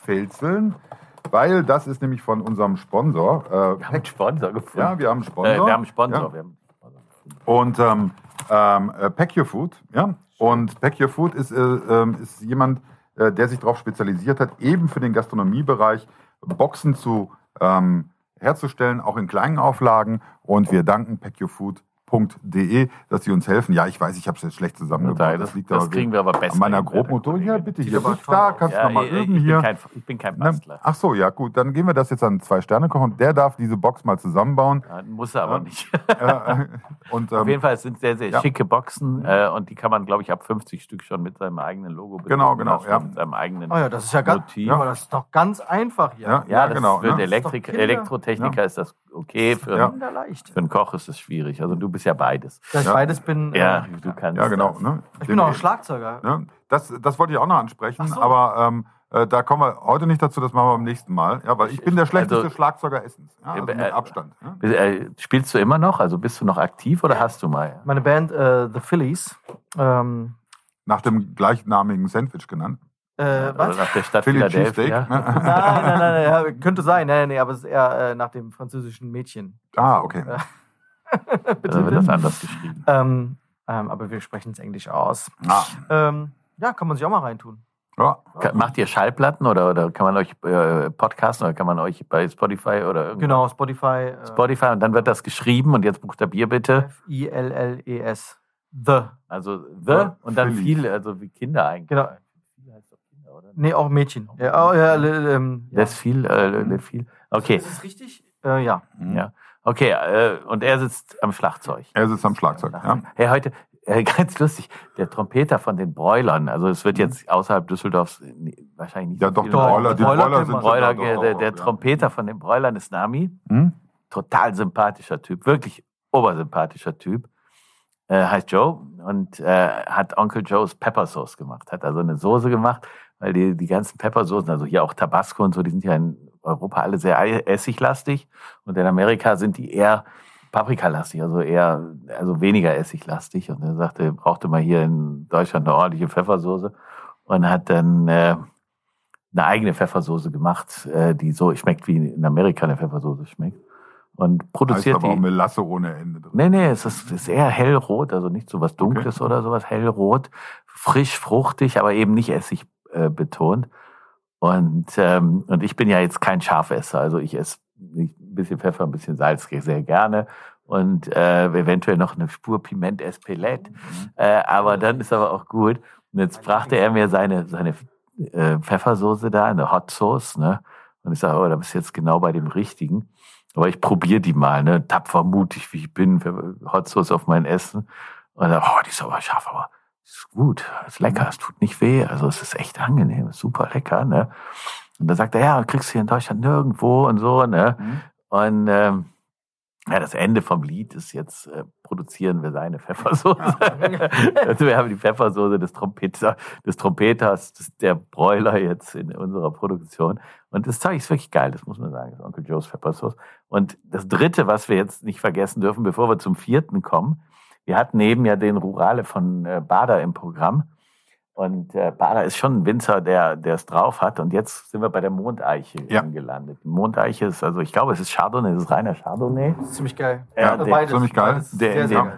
einfälzeln, weil das ist nämlich von unserem Sponsor. Äh, Wir haben einen Sponsor gefunden. ja, wir haben einen Sponsor. Äh, wir haben einen Sponsor. Ja. Wir haben. Und ähm, ähm, äh, Pack Your Food, ja. Und Pack Your Food ist, äh, ähm, ist jemand, äh, der sich darauf spezialisiert hat, eben für den Gastronomiebereich Boxen zu ähm, herzustellen, auch in kleinen Auflagen. Und wir danken Pack Your Food www.de, dass sie uns helfen. Ja, ich weiß, ich habe es jetzt schlecht zusammengebracht. Das, liegt das kriegen wir aber besser. An meiner Grobmotor. Ja, bitte, hier bist da, kannst du ja, nochmal üben ich hier. Bin kein, ich bin kein Bastler. Ach so, ja gut, dann gehen wir das jetzt an zwei Sterne kochen. Der darf diese Box mal zusammenbauen. Ja, muss er aber ja. nicht. und, ähm, Auf jeden Fall, es sind sehr, sehr ja. schicke Boxen äh, und die kann man, glaube ich, ab 50 Stück schon mit seinem eigenen Logo benutzen. Genau, genau. Ja. Mit seinem eigenen oh ja, das ist ja ganz, Motiv. aber das ist doch ganz einfach hier. Ja, ja, genau. Für ne? Elektrik Elektrotechniker ist das okay. Für, für einen Koch ist das schwierig. Also du bist ja beides. Dass ich beides bin. Ja, äh, du kannst. Ja, genau. Ne? Ich bin auch Schlagzeuger. Ne? Das, das wollte ich auch noch ansprechen, so. aber ähm, äh, da kommen wir heute nicht dazu, das machen wir beim nächsten Mal. Ja, weil ich bin der schlechteste also, Schlagzeuger Essens. Ja, also mit äh, Abstand. Ja. Äh, spielst du immer noch? Also bist du noch aktiv oder hast du mal? Meine Band äh, The Phillies. Ähm, nach dem gleichnamigen Sandwich genannt. Äh, was? Nach der Stadt Philly Philadelphia. nein, nein, nein, nein, ja, könnte sein. Nein, nein, aber es ist eher äh, nach dem französischen Mädchen. Ah, okay. Bitte, also wird das anders geschrieben. Ähm, ähm, aber wir sprechen es Englisch aus. Ah. Ähm, ja, kann man sich auch mal reintun. Ja. Macht ihr Schallplatten oder, oder kann man euch äh, podcasten oder kann man euch bei Spotify oder irgendwas? Genau, Spotify. Äh, Spotify und dann wird das geschrieben und jetzt buchstabier bitte. F-I-L-L-E-S. The. Also The und dann viel, also wie Kinder eigentlich. Genau. Nee, auch Mädchen. Ja, oh, ja, ähm, ja. Das viel, äh, viel. Okay. Ist das richtig? Äh, ja. Ja. Okay, äh, und er sitzt am Schlagzeug. Er sitzt am Schlagzeug, ja. Hey, heute, äh, ganz lustig, der Trompeter von den Broilern, also es wird jetzt außerhalb Düsseldorfs wahrscheinlich nicht Ja, so doch, die Broiler, die Broiler, Broiler sind Broiler, der, der, der Trompeter von den Broilern ist Nami. Hm? Total sympathischer Typ, wirklich obersympathischer Typ. Äh, heißt Joe und äh, hat Onkel Joe's Pepper Sauce gemacht, hat also eine Soße gemacht, weil die, die ganzen Peppersoßen, also hier auch Tabasco und so, die sind ja in Europa alle sehr essiglastig und in Amerika sind die eher paprikalastig, also eher, also weniger essiglastig. Und er sagte, er brauchte mal hier in Deutschland eine ordentliche Pfeffersoße und hat dann äh, eine eigene Pfeffersoße gemacht, äh, die so schmeckt, wie in Amerika eine Pfeffersoße schmeckt. Und produziert heißt aber die. Auch Melasse ohne Ende drin. Nee, nee, es ist, ist eher hellrot, also nicht so was Dunkles okay. oder sowas, hellrot, frisch, fruchtig, aber eben nicht essig äh, betont. Und, ähm, und ich bin ja jetzt kein Schafesser, also ich esse ein bisschen Pfeffer, ein bisschen Salz sehr gerne und äh, eventuell noch eine Spur Piment Espelette. Mhm. Äh, aber dann ist aber auch gut. Und jetzt brachte er mir seine, seine äh, Pfeffersoße da, eine Hot Sauce, ne? Und ich sage, oh, da bist du jetzt genau bei dem Richtigen. Aber ich probiere die mal, ne? Tapfer, mutig, wie ich bin, Hot Sauce auf mein Essen. Und dann, oh, die ist aber scharf, aber ist gut, ist lecker, es tut nicht weh, also es ist echt angenehm, ist super lecker, ne? Und dann sagt er, ja, kriegst du hier in Deutschland nirgendwo und so, ne? Mhm. Und ähm, ja, das Ende vom Lied ist jetzt, äh, produzieren wir seine Pfeffersoße. also wir haben die Pfeffersoße des, Trompeter, des Trompeters, des, der Bräuler jetzt in unserer Produktion. Und das Zeug ist wirklich geil, das muss man sagen, das Onkel Joe's Pfeffersoße. Und das Dritte, was wir jetzt nicht vergessen dürfen, bevor wir zum Vierten kommen, wir hatten eben ja den Rurale von äh, Bader im Programm. Und äh, Bader ist schon ein Winzer, der es drauf hat. Und jetzt sind wir bei der Mondeiche ja. gelandet. Die Mondeiche ist, also ich glaube, es ist Chardonnay, es ist reiner Chardonnay. Das ist ziemlich geil. Äh, ja, der, ziemlich geil. Der in den,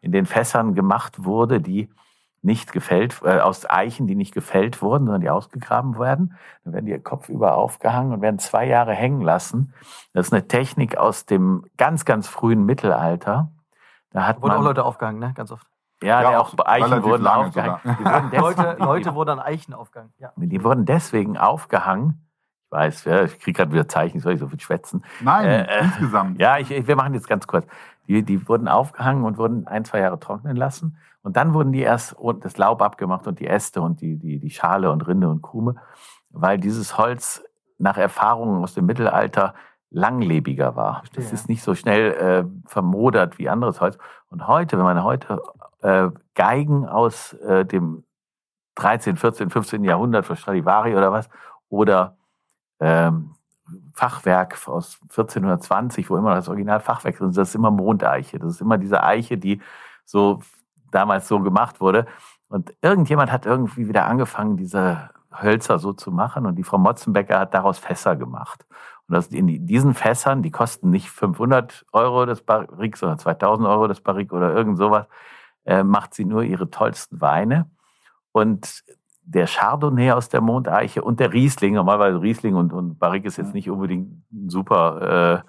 in den Fässern gemacht wurde, die nicht gefällt, äh, aus Eichen, die nicht gefällt wurden, sondern die ausgegraben werden. Dann werden die kopfüber aufgehangen und werden zwei Jahre hängen lassen. Das ist eine Technik aus dem ganz, ganz frühen Mittelalter. Da hat wurden auch Leute aufgehangen, ne? Ganz oft. Ja, ja auch Eichen wurden aufgehangen. Wurden Leute, Leute wurden an Eichen aufgehangen. Ja. Die wurden deswegen aufgehangen. Ich weiß, ja, ich kriege gerade wieder Zeichen, soll ich so viel schwätzen. Nein, äh, äh insgesamt. Ja, ich, wir machen jetzt ganz kurz. Die, die wurden aufgehangen und wurden ein, zwei Jahre trocknen lassen. Und dann wurden die erst das Laub abgemacht und die Äste und die, die, die Schale und Rinde und Krume, weil dieses Holz nach Erfahrungen aus dem Mittelalter langlebiger war. Verstehe, das ist nicht so schnell äh, vermodert wie anderes Holz. Und heute, wenn man heute äh, Geigen aus äh, dem 13., 14., 15. Jahrhundert für Stradivari oder was, oder ähm, Fachwerk aus 1420, wo immer das Original Fachwerk ist, das ist immer Mondeiche. Das ist immer diese Eiche, die so damals so gemacht wurde. Und irgendjemand hat irgendwie wieder angefangen, diese Hölzer so zu machen. Und die Frau Motzenbecker hat daraus Fässer gemacht. Und das in diesen Fässern, die kosten nicht 500 Euro das Barrik, sondern 2000 Euro das Barrik oder irgend sowas, äh, macht sie nur ihre tollsten Weine. Und der Chardonnay aus der Mondeiche und der Riesling. Normalerweise Riesling und, und Barrique ist jetzt nicht unbedingt ein super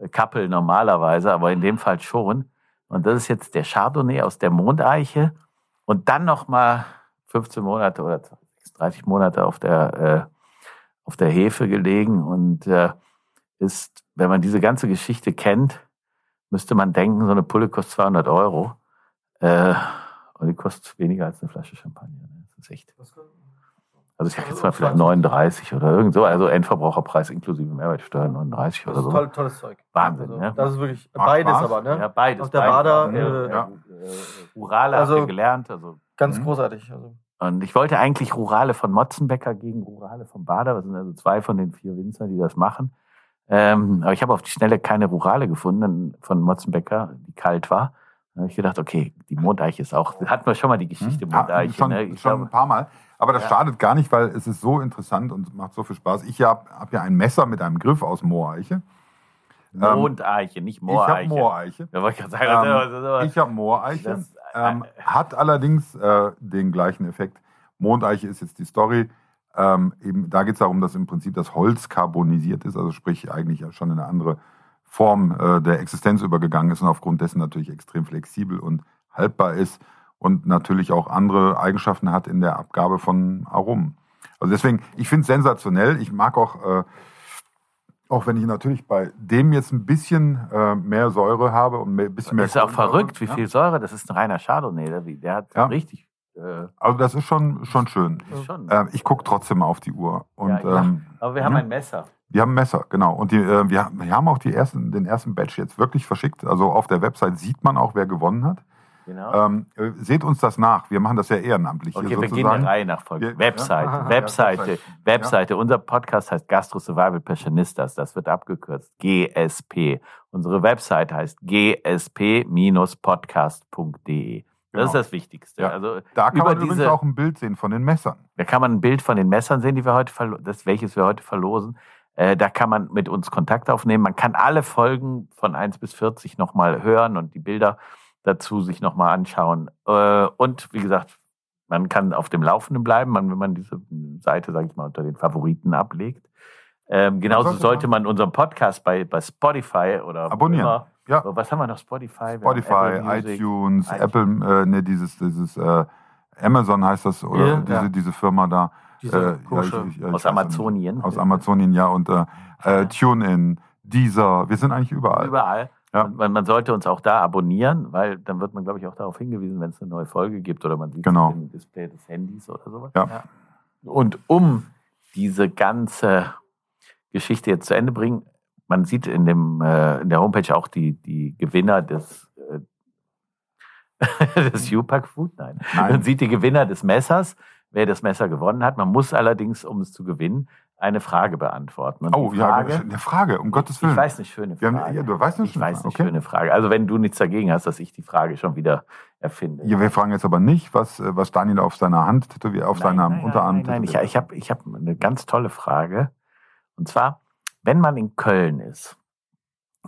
äh, Couple normalerweise, aber in dem Fall schon. Und das ist jetzt der Chardonnay aus der Mondeiche und dann nochmal 15 Monate oder 30 Monate auf der, äh, auf der Hefe gelegen und äh, ist, wenn man diese ganze Geschichte kennt, müsste man denken, so eine Pulle kostet 200 Euro. Äh, und die kostet weniger als eine Flasche Champagner. Ne? Das ist echt. Also ich sag jetzt mal vielleicht 39 oder irgend so, also Endverbraucherpreis inklusive Mehrwertsteuer 39 oder so. Toll, tolles Zeug. Wahnsinn, Also, ne? Das ist wirklich Macht beides Spaß. aber, ne? Ja, beides. Auf der beides. Bader, Ja, äh, ja. Rurale Also- gelernt. Also. Ganz Mhm. großartig. Also. Und ich wollte eigentlich Rurale von Motzenbecker gegen Rurale von Bader. Das sind also zwei von den vier Winzern, die das machen. Ähm, aber ich habe auf die Schnelle keine Rurale gefunden von Motzenbecker, die kalt war. Da habe ich gedacht, okay, die Mondeiche ist auch, hatten wir schon mal die Geschichte Ja, Mondeiche. schon, ne? Schon glaube, ein paar Mal. Aber das Ja. schadet gar nicht, weil es ist so interessant und macht so viel Spaß. Ich habe hab ja ein Messer mit einem Griff aus Mooreiche. Mondeiche, nicht Ich habe Mooreiche. Mooreiche. Ja, wollte ich gerade sagen, Ähm, ich habe Mooreiche. Das- Ähm, hat allerdings äh, den gleichen Effekt. Mondeiche ist jetzt die Story. Ähm, eben, da geht es darum, dass im Prinzip das Holz carbonisiert ist, also sprich eigentlich schon in eine andere Form äh, der Existenz übergegangen ist und aufgrund dessen natürlich extrem flexibel und haltbar ist und natürlich auch andere Eigenschaften hat in der Abgabe von Aromen. Also deswegen, ich finde es sensationell. Ich mag auch, äh, auch wenn ich natürlich bei dem jetzt ein bisschen äh, mehr Säure habe und mehr- ein bisschen mehr Das ist auch Kohlensäure, verrückt, wie viel Säure. Das ist ein reiner Chardonnay. Der, der hat Ja. richtig. Äh, Also das ist schon, schon schön. ist schon. Ähm, ich gucke trotzdem auf die Uhr. Und Ja, ähm, aber wir haben ja. ein Messer. wir haben ein Messer, genau. Und die, äh, wir, wir haben auch ersten, den ersten Batch jetzt wirklich verschickt. Also auf der Website sieht man auch, wer gewonnen hat. Genau. Ähm, äh, seht uns das nach. Wir machen das ja ehrenamtlich Okay, wir gehen der Reihe nach Folge. Webseite, ja. Webseite, Ja, Webseite. Webseite. Unser Podcast heißt Gastro Survival Passionistas. Das wird abgekürzt. GSP. Unsere Webseite heißt gsp-podcast.de. Das Genau. ist das Wichtigste. Ja. Also Da kann man übrigens diese, auch ein Bild sehen von den Messern. da kann man ein Bild von den Messern sehen, die wir heute das welches wir heute verlosen. Äh, da kann man mit uns Kontakt aufnehmen. Man kann alle Folgen von 1 bis 40 nochmal hören und die Bilder dazu sich nochmal anschauen. Äh, und wie gesagt, man kann auf dem Laufenden bleiben, wenn man diese Seite, sage ich mal, unter den Favoriten ablegt. Ähm, genauso sollte man unseren Podcast bei, bei Spotify oder Abonnieren. Immer, Ja. Was haben wir noch? Spotify? Spotify, Apple Music. iTunes, iTunes. Apple, äh, ne, dieses, dieses äh, Amazon heißt das, oder Ja. diese, Ja. diese Firma da. Diese Äh, ich- ich- ich Aus Amazonien. Aus Amazonien, ja. Und äh, äh, TuneIn, Deezer, wir sind eigentlich überall. Überall. Ja. Man, man sollte uns auch da abonnieren, weil dann wird man, glaube ich, auch darauf hingewiesen, wenn es eine neue Folge gibt oder man sieht Genau. es im Display des Handys oder sowas. Ja. Und um diese ganze Geschichte jetzt zu Ende bringen, man sieht in, dem, äh, in der Homepage auch die, die Gewinner des, äh, des U-Pack Food. Nein. Nein. Man sieht die Gewinner des Messers, wer das Messer gewonnen hat. Man muss allerdings, um es zu gewinnen, eine Frage beantworten. Und Oh, die ja, Frage, eine Frage, um Gottes ich Willen. weiß eine schöne Frage. haben- ja, du weißt eine ich weiß Frage, eine okay. schöne Frage. Also wenn du nichts dagegen hast, dass ich die Frage schon wieder erfinde. Ja, wir fragen jetzt aber nicht, was, äh, was Daniel auf seiner Hand tätowiert, auf Nein, seinem nein, Unterarm Nein, nein, ich, tätowiert. ich habe ich hab eine ganz tolle Frage. Und zwar, wenn man in Köln ist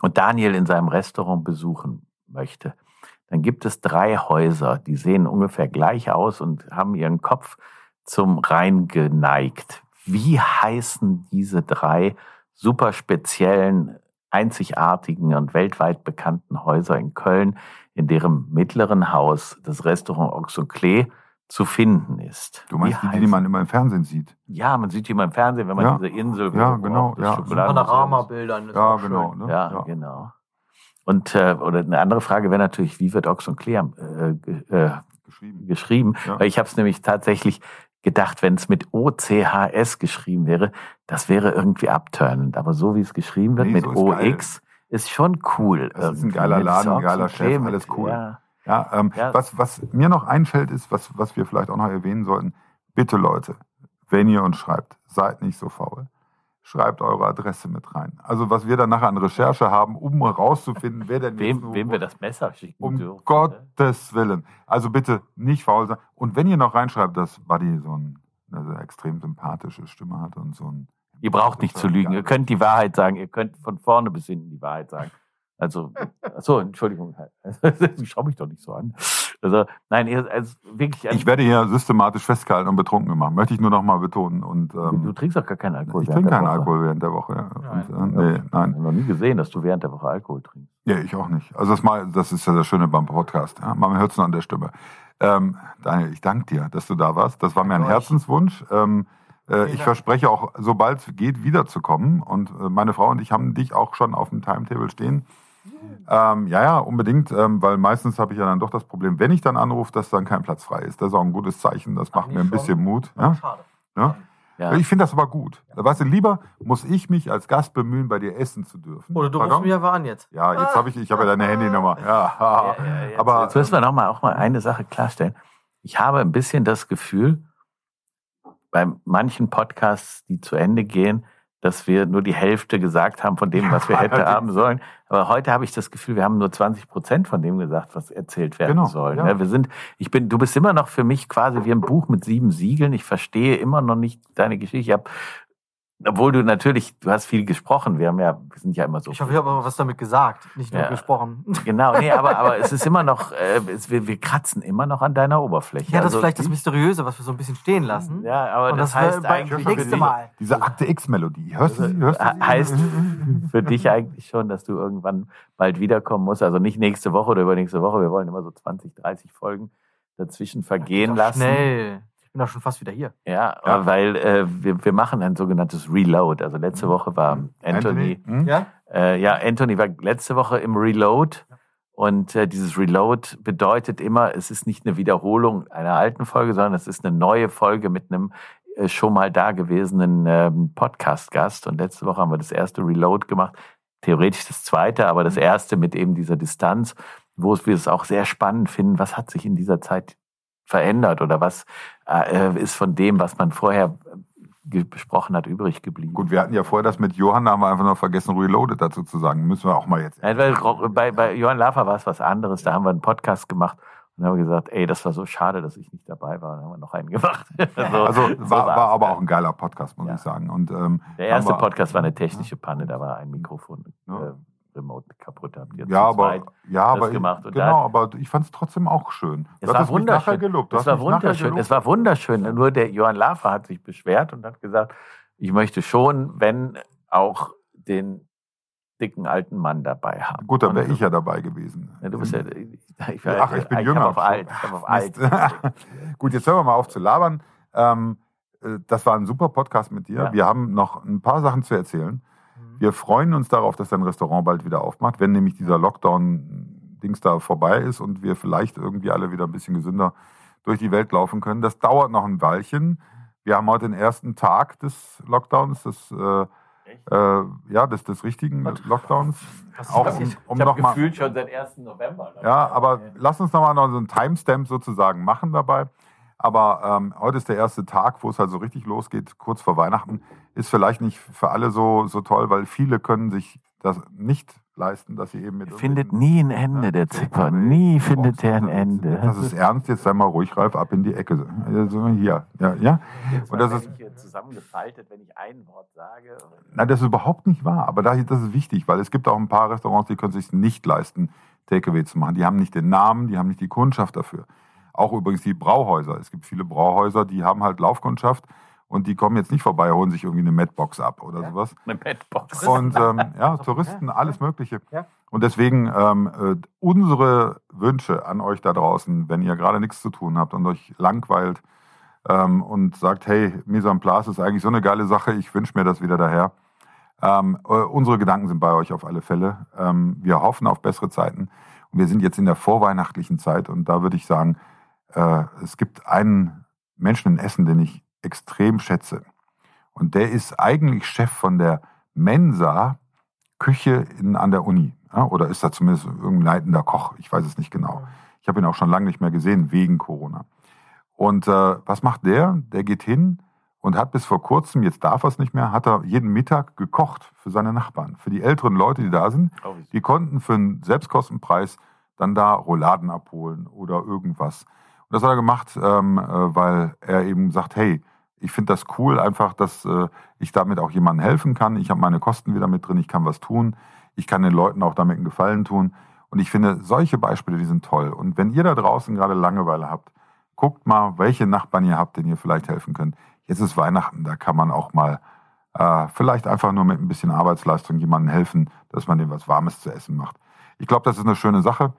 und Daniel in seinem Restaurant besuchen möchte, dann gibt es drei Häuser, die sehen ungefähr gleich aus und haben ihren Kopf zum Rhein geneigt. Wie heißen diese drei super speziellen, einzigartigen und weltweit bekannten Häuser in Köln, in deren mittleren Haus das Restaurant Oxoclé zu finden ist? Du meinst die, die, die man immer im Fernsehen sieht? ja, man sieht die immer im Fernsehen, wenn man Ja. diese Insel. Ja, genau, ja. Panoramabildern. Ja, auch genau. Ne? Ja, genau. Und äh, oder eine andere Frage wäre natürlich, wie wird Ochs und Clear äh, äh, Geschrieben. geschrieben? Ja. Weil ich habe es nämlich tatsächlich gedacht, wenn es mit OCHS geschrieben wäre, das wäre irgendwie abturnend. Aber so wie es geschrieben wird Nee, mit so. OX ist schon cool. Das ist ein irgendwie. geiler Laden, ein geiler Chef, mit- alles cool. Ja. Ja, ähm, Ja. Was, was mir noch einfällt, ist, was, was wir vielleicht auch noch erwähnen sollten. Bitte, Leute, wenn ihr uns schreibt, seid nicht so faul. Schreibt eure Adresse mit rein. Also, was wir dann nachher an Recherche haben, um herauszufinden, wer denn Wem, so- wem wir das Messer schicken Um dürfen. ne? Gottes Willen. Also bitte nicht faul sein. Und wenn ihr noch reinschreibt, dass Buddy so ein, eine extrem sympathische Stimme hat und so ein. Ihr braucht nicht zu lügen. Ihr könnt die Wahrheit sagen. Ihr könnt von vorne bis hinten die Wahrheit sagen. Also, achso, Entschuldigung. Schau mich doch nicht so an. Also, nein, also wirklich. Ich werde hier systematisch festgehalten und betrunken gemacht. Möchte ich nur noch mal betonen. Und, ähm, du trinkst doch gar keinen Alkohol. Ich trinke keinen Alkohol während der Woche. Ja. Nein. Und, äh, nee, nein. Ich habe noch nie gesehen, dass du während der Woche Alkohol trinkst. Ja, ich auch nicht. Also das, mal, das ist ja das Schöne beim Podcast. Ja. Man hört es nur an der Stimme. Ähm, Daniel, ich danke dir, dass du da warst. Das war mir ein Euch. Herzenswunsch. Ähm, äh, ich verspreche auch, sobald es geht, wiederzukommen. Und äh, meine Frau und ich haben dich auch schon auf dem Timetable stehen. Ähm, ja, ja, unbedingt, ähm, weil meistens habe ich ja dann doch das Problem, wenn ich dann anrufe, dass dann kein Platz frei ist. Das ist auch ein gutes Zeichen. Das macht mir ein schon. bisschen Mut. Ja? Schade. Ja? Ja. Ich finde das aber gut. Weißt du, lieber muss ich mich als Gast bemühen, bei dir essen zu dürfen. Oder du rufst Pardon? mich einfach an jetzt. Ja, jetzt habe ich, ich habe ja deine Handynummer. Ja, Jetzt, aber jetzt müssen wir noch mal auch mal eine Sache klarstellen. Ich habe ein bisschen das Gefühl, bei manchen Podcasts, die zu Ende gehen, dass wir nur die Hälfte gesagt haben von dem, was wir hätten allerdings. haben sollen. Aber heute habe ich das Gefühl, wir haben nur 20 Prozent von dem gesagt, was erzählt werden Genau, soll. ja. Ja, Wir sind, ich bin, du bist immer noch für mich quasi wie ein Buch mit sieben Siegeln. Ich verstehe immer noch nicht deine Geschichte. Ich habe, obwohl du natürlich, du hast viel gesprochen. Wir haben ja, wir sind ja immer so. Ich hoffe, ich habe aber was damit gesagt, nicht nur Ja. gesprochen. Genau, nee, aber, aber es ist immer noch, äh, es, wir, wir kratzen immer noch an deiner Oberfläche. Ja, das Also, ist vielleicht das Mysteriöse, was wir so ein bisschen stehen lassen. Ja, aber Und das, das, heißt bei- eigentlich nächste Mal. diese Akte X-Melodie, hörst du sie? Hörst du sie? heißt für dich eigentlich schon, dass du irgendwann bald wiederkommen musst. Also nicht nächste Woche oder übernächste Woche. Wir wollen immer so 20, 30 Folgen dazwischen vergehen lassen. Schnell. Bin doch schon fast wieder hier. Ja, Ja. weil äh, wir, wir machen ein sogenanntes Reload. Also letzte Woche war Anthony, Hm? Ja? Äh, ja, Anthony war letzte Woche im Reload. Und äh, dieses Reload bedeutet immer, es ist nicht eine Wiederholung einer alten Folge, sondern es ist eine neue Folge mit einem äh, schon mal dagewesenen ähm, Podcast-Gast. Und letzte Woche haben wir das erste Reload gemacht. Theoretisch das zweite, aber das erste mit eben dieser Distanz, wo wir es auch sehr spannend finden, was hat sich in dieser Zeit verändert oder was äh, ist von dem, was man vorher besprochen hat, übrig geblieben. Gut, wir hatten ja vorher das mit Johann, da haben wir einfach noch vergessen, Reloaded dazu zu sagen. Müssen wir auch mal jetzt. Ja, bei, bei Johann Lafer war es was anderes. Da haben wir einen Podcast gemacht und haben gesagt, ey, das war so schade, dass ich nicht dabei war. Dann haben wir noch einen gemacht. Also, Also so war, war aber auch ein geiler Podcast, muss Ja. ich sagen. Und, ähm, Der erste wir- Podcast war eine technische Panne, da war ein Mikrofon Ja. äh, remote kaputt. Habt ihr Ja, aber, ja, aber, gemacht. Und genau, aber ich fand es trotzdem auch schön. Es war wunderschön. gelobt. Es war wunderschön. Es war wunderschön. Nur der Johann Lafer hat sich beschwert und hat gesagt, ich möchte schon, wenn auch den dicken alten Mann dabei haben. Gut, dann wäre ich ja dabei gewesen. Ja, du bist ja, ich, war, Ach, ich bin jünger. Hab auf alt. Ich auf alt. Gut, jetzt hören wir mal auf zu labern. Ähm, äh, das war ein super Podcast mit dir. Ja. Wir haben noch ein paar Sachen zu erzählen. Wir freuen uns darauf, dass dein Restaurant bald wieder aufmacht, wenn nämlich dieser Lockdown-Dings da vorbei ist und wir vielleicht irgendwie alle wieder ein bisschen gesünder durch die Welt laufen können. Das dauert noch ein Weilchen. Wir haben heute den ersten Tag des Lockdowns, des, äh, äh, ja, des, des richtigen Lockdowns. Was ist Auch passiert? um, um ich habe mal, gefühlt schon seit 1. November. ja, aber lass uns nochmal noch so einen Timestamp sozusagen machen dabei. Aber ähm, heute ist der erste Tag, wo es halt so richtig losgeht, kurz vor Weihnachten. Ist vielleicht nicht für alle so, so toll, weil viele können sich das nicht leisten, dass sie eben mit findet nie ein Ende, Ja, der Zipper. Nie findet er ein Ende. Das ist ernst, jetzt sei mal ruhig, Ralf, ab in die Ecke. Also hier, ja, ja. Und das ist, zusammengefaltet, wenn ich ein Wort sage. Nein, das ist überhaupt nicht wahr. Aber da- das ist wichtig, weil es gibt auch ein paar Restaurants, die können sich nicht leisten, Takeaway zu machen. Die haben nicht den Namen, die haben nicht die Kundschaft dafür. Auch übrigens die Brauhäuser. Es gibt viele Brauhäuser, die haben halt Laufkundschaft und die kommen jetzt nicht vorbei, holen sich irgendwie eine Madbox ab oder sowas. Eine Petbox. Und ähm, ja, Touristen, alles Mögliche. Ja. Und deswegen ähm, äh, unsere Wünsche an euch da draußen, wenn ihr gerade nichts zu tun habt und euch langweilt ähm, und sagt, hey, Mise en place ist eigentlich so eine geile Sache, ich wünsche mir das wieder daher. Ähm, äh, unsere Gedanken sind bei euch auf alle Fälle. Ähm, wir hoffen auf bessere Zeiten. Und wir sind jetzt in der vorweihnachtlichen Zeit und da würde ich sagen, äh, es gibt einen Menschen in Essen, den ich extrem schätze. Und der ist eigentlich Chef von der Mensa Küche in, an der Uni. Ja, oder ist da zumindest irgendein leitender Koch? Ich weiß es nicht genau. Ich habe ihn auch schon lange nicht mehr gesehen, wegen Corona. Und äh, was macht der? Der geht hin und hat bis vor kurzem, jetzt darf er es nicht mehr, hat er jeden Mittag gekocht für seine Nachbarn, für die älteren Leute, die da sind. Die konnten für einen Selbstkostenpreis dann da Rouladen abholen oder irgendwas. Und das hat er gemacht, ähm, äh, weil er eben sagt, hey, ich finde das cool, einfach, dass äh, ich damit auch jemandem helfen kann. Ich habe meine Kosten wieder mit drin, ich kann was tun. Ich kann den Leuten auch damit einen Gefallen tun. Und ich finde, solche Beispiele, die sind toll. Und wenn ihr da draußen gerade Langeweile habt, guckt mal, welche Nachbarn ihr habt, denen ihr vielleicht helfen könnt. Jetzt ist Weihnachten, da kann man auch mal äh, vielleicht einfach nur mit ein bisschen Arbeitsleistung jemandem helfen, dass man dem was Warmes zu essen macht. Ich glaube, das ist eine schöne Sache.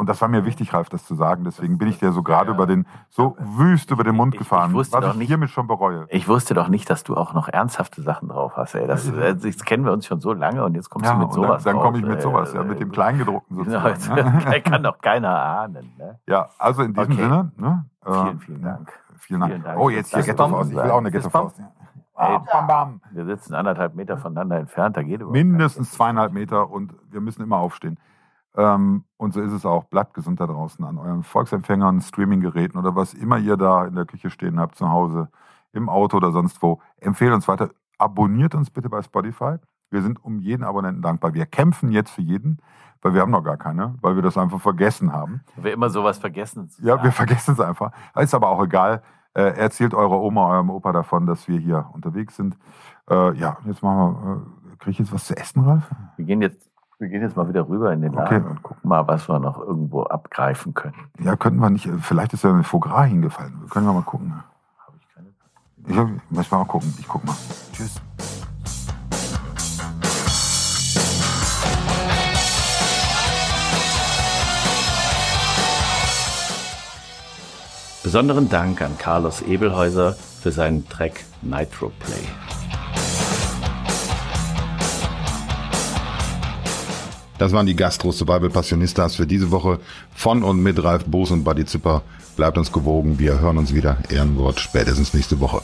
Und das war mir wichtig, Ralf, das zu sagen. Deswegen bin ich dir so gerade ja. über den, so wüst über den Mund gefahren, ich, ich was ich nicht, hiermit schon bereue. Ich wusste doch nicht, dass du auch noch ernsthafte Sachen drauf hast. Ey. Das, das, das kennen wir uns schon so lange und jetzt kommst ja, du mit sowas Dann, dann komme ich mit sowas, ja, mit dem Kleingedruckten sozusagen. Genau, kann doch keiner ahnen. Ne? Ja, also in diesem okay. Sinne. Ne, vielen, vielen Dank. Vielen Dank. Vielen Dank. Oh, jetzt hier Ghetto-Faust. Ich will auch eine Ghetto-Faust. Ey, bam, bam. Wir sitzen anderthalb Meter voneinander entfernt, da geht überhaupt Mindestens zweieinhalb Meter und wir müssen immer aufstehen. Ähm, und so ist es auch. Bleibt gesund da draußen an euren Volksempfängern, Streaminggeräten oder was immer ihr da in der Küche stehen habt, zu Hause, im Auto oder sonst wo. Empfehlt uns weiter. Abonniert uns bitte bei Spotify. Wir sind um jeden Abonnenten dankbar. Wir kämpfen jetzt für jeden, weil wir haben noch gar keine, weil wir das einfach vergessen haben. Wir immer sowas vergessen. Ja, wir vergessen es einfach. Ist aber auch egal. Äh, erzählt eurer Oma, eurem Opa davon, dass wir hier unterwegs sind. Äh, ja, jetzt machen wir. Äh, Kriege ich jetzt was zu essen, Ralf? Wir gehen jetzt wir gehen jetzt mal wieder rüber in den Laden okay. und gucken mal, was wir noch irgendwo abgreifen können. Ja, könnten wir nicht. Vielleicht ist ja ein Foie Gras hingefallen. Können wir mal gucken. Habe ich keine. Ich hab, muss mal gucken. Ich guck mal. Tschüss. Besonderen Dank an Carlos Ebelhäuser für seinen Track Nitro Play. Das waren die Gastro Survival Passionistas für diese Woche von und mit Ralf Boos und Buddy Zipper. Bleibt uns gewogen. Wir hören uns wieder. Ehrenwort spätestens nächste Woche.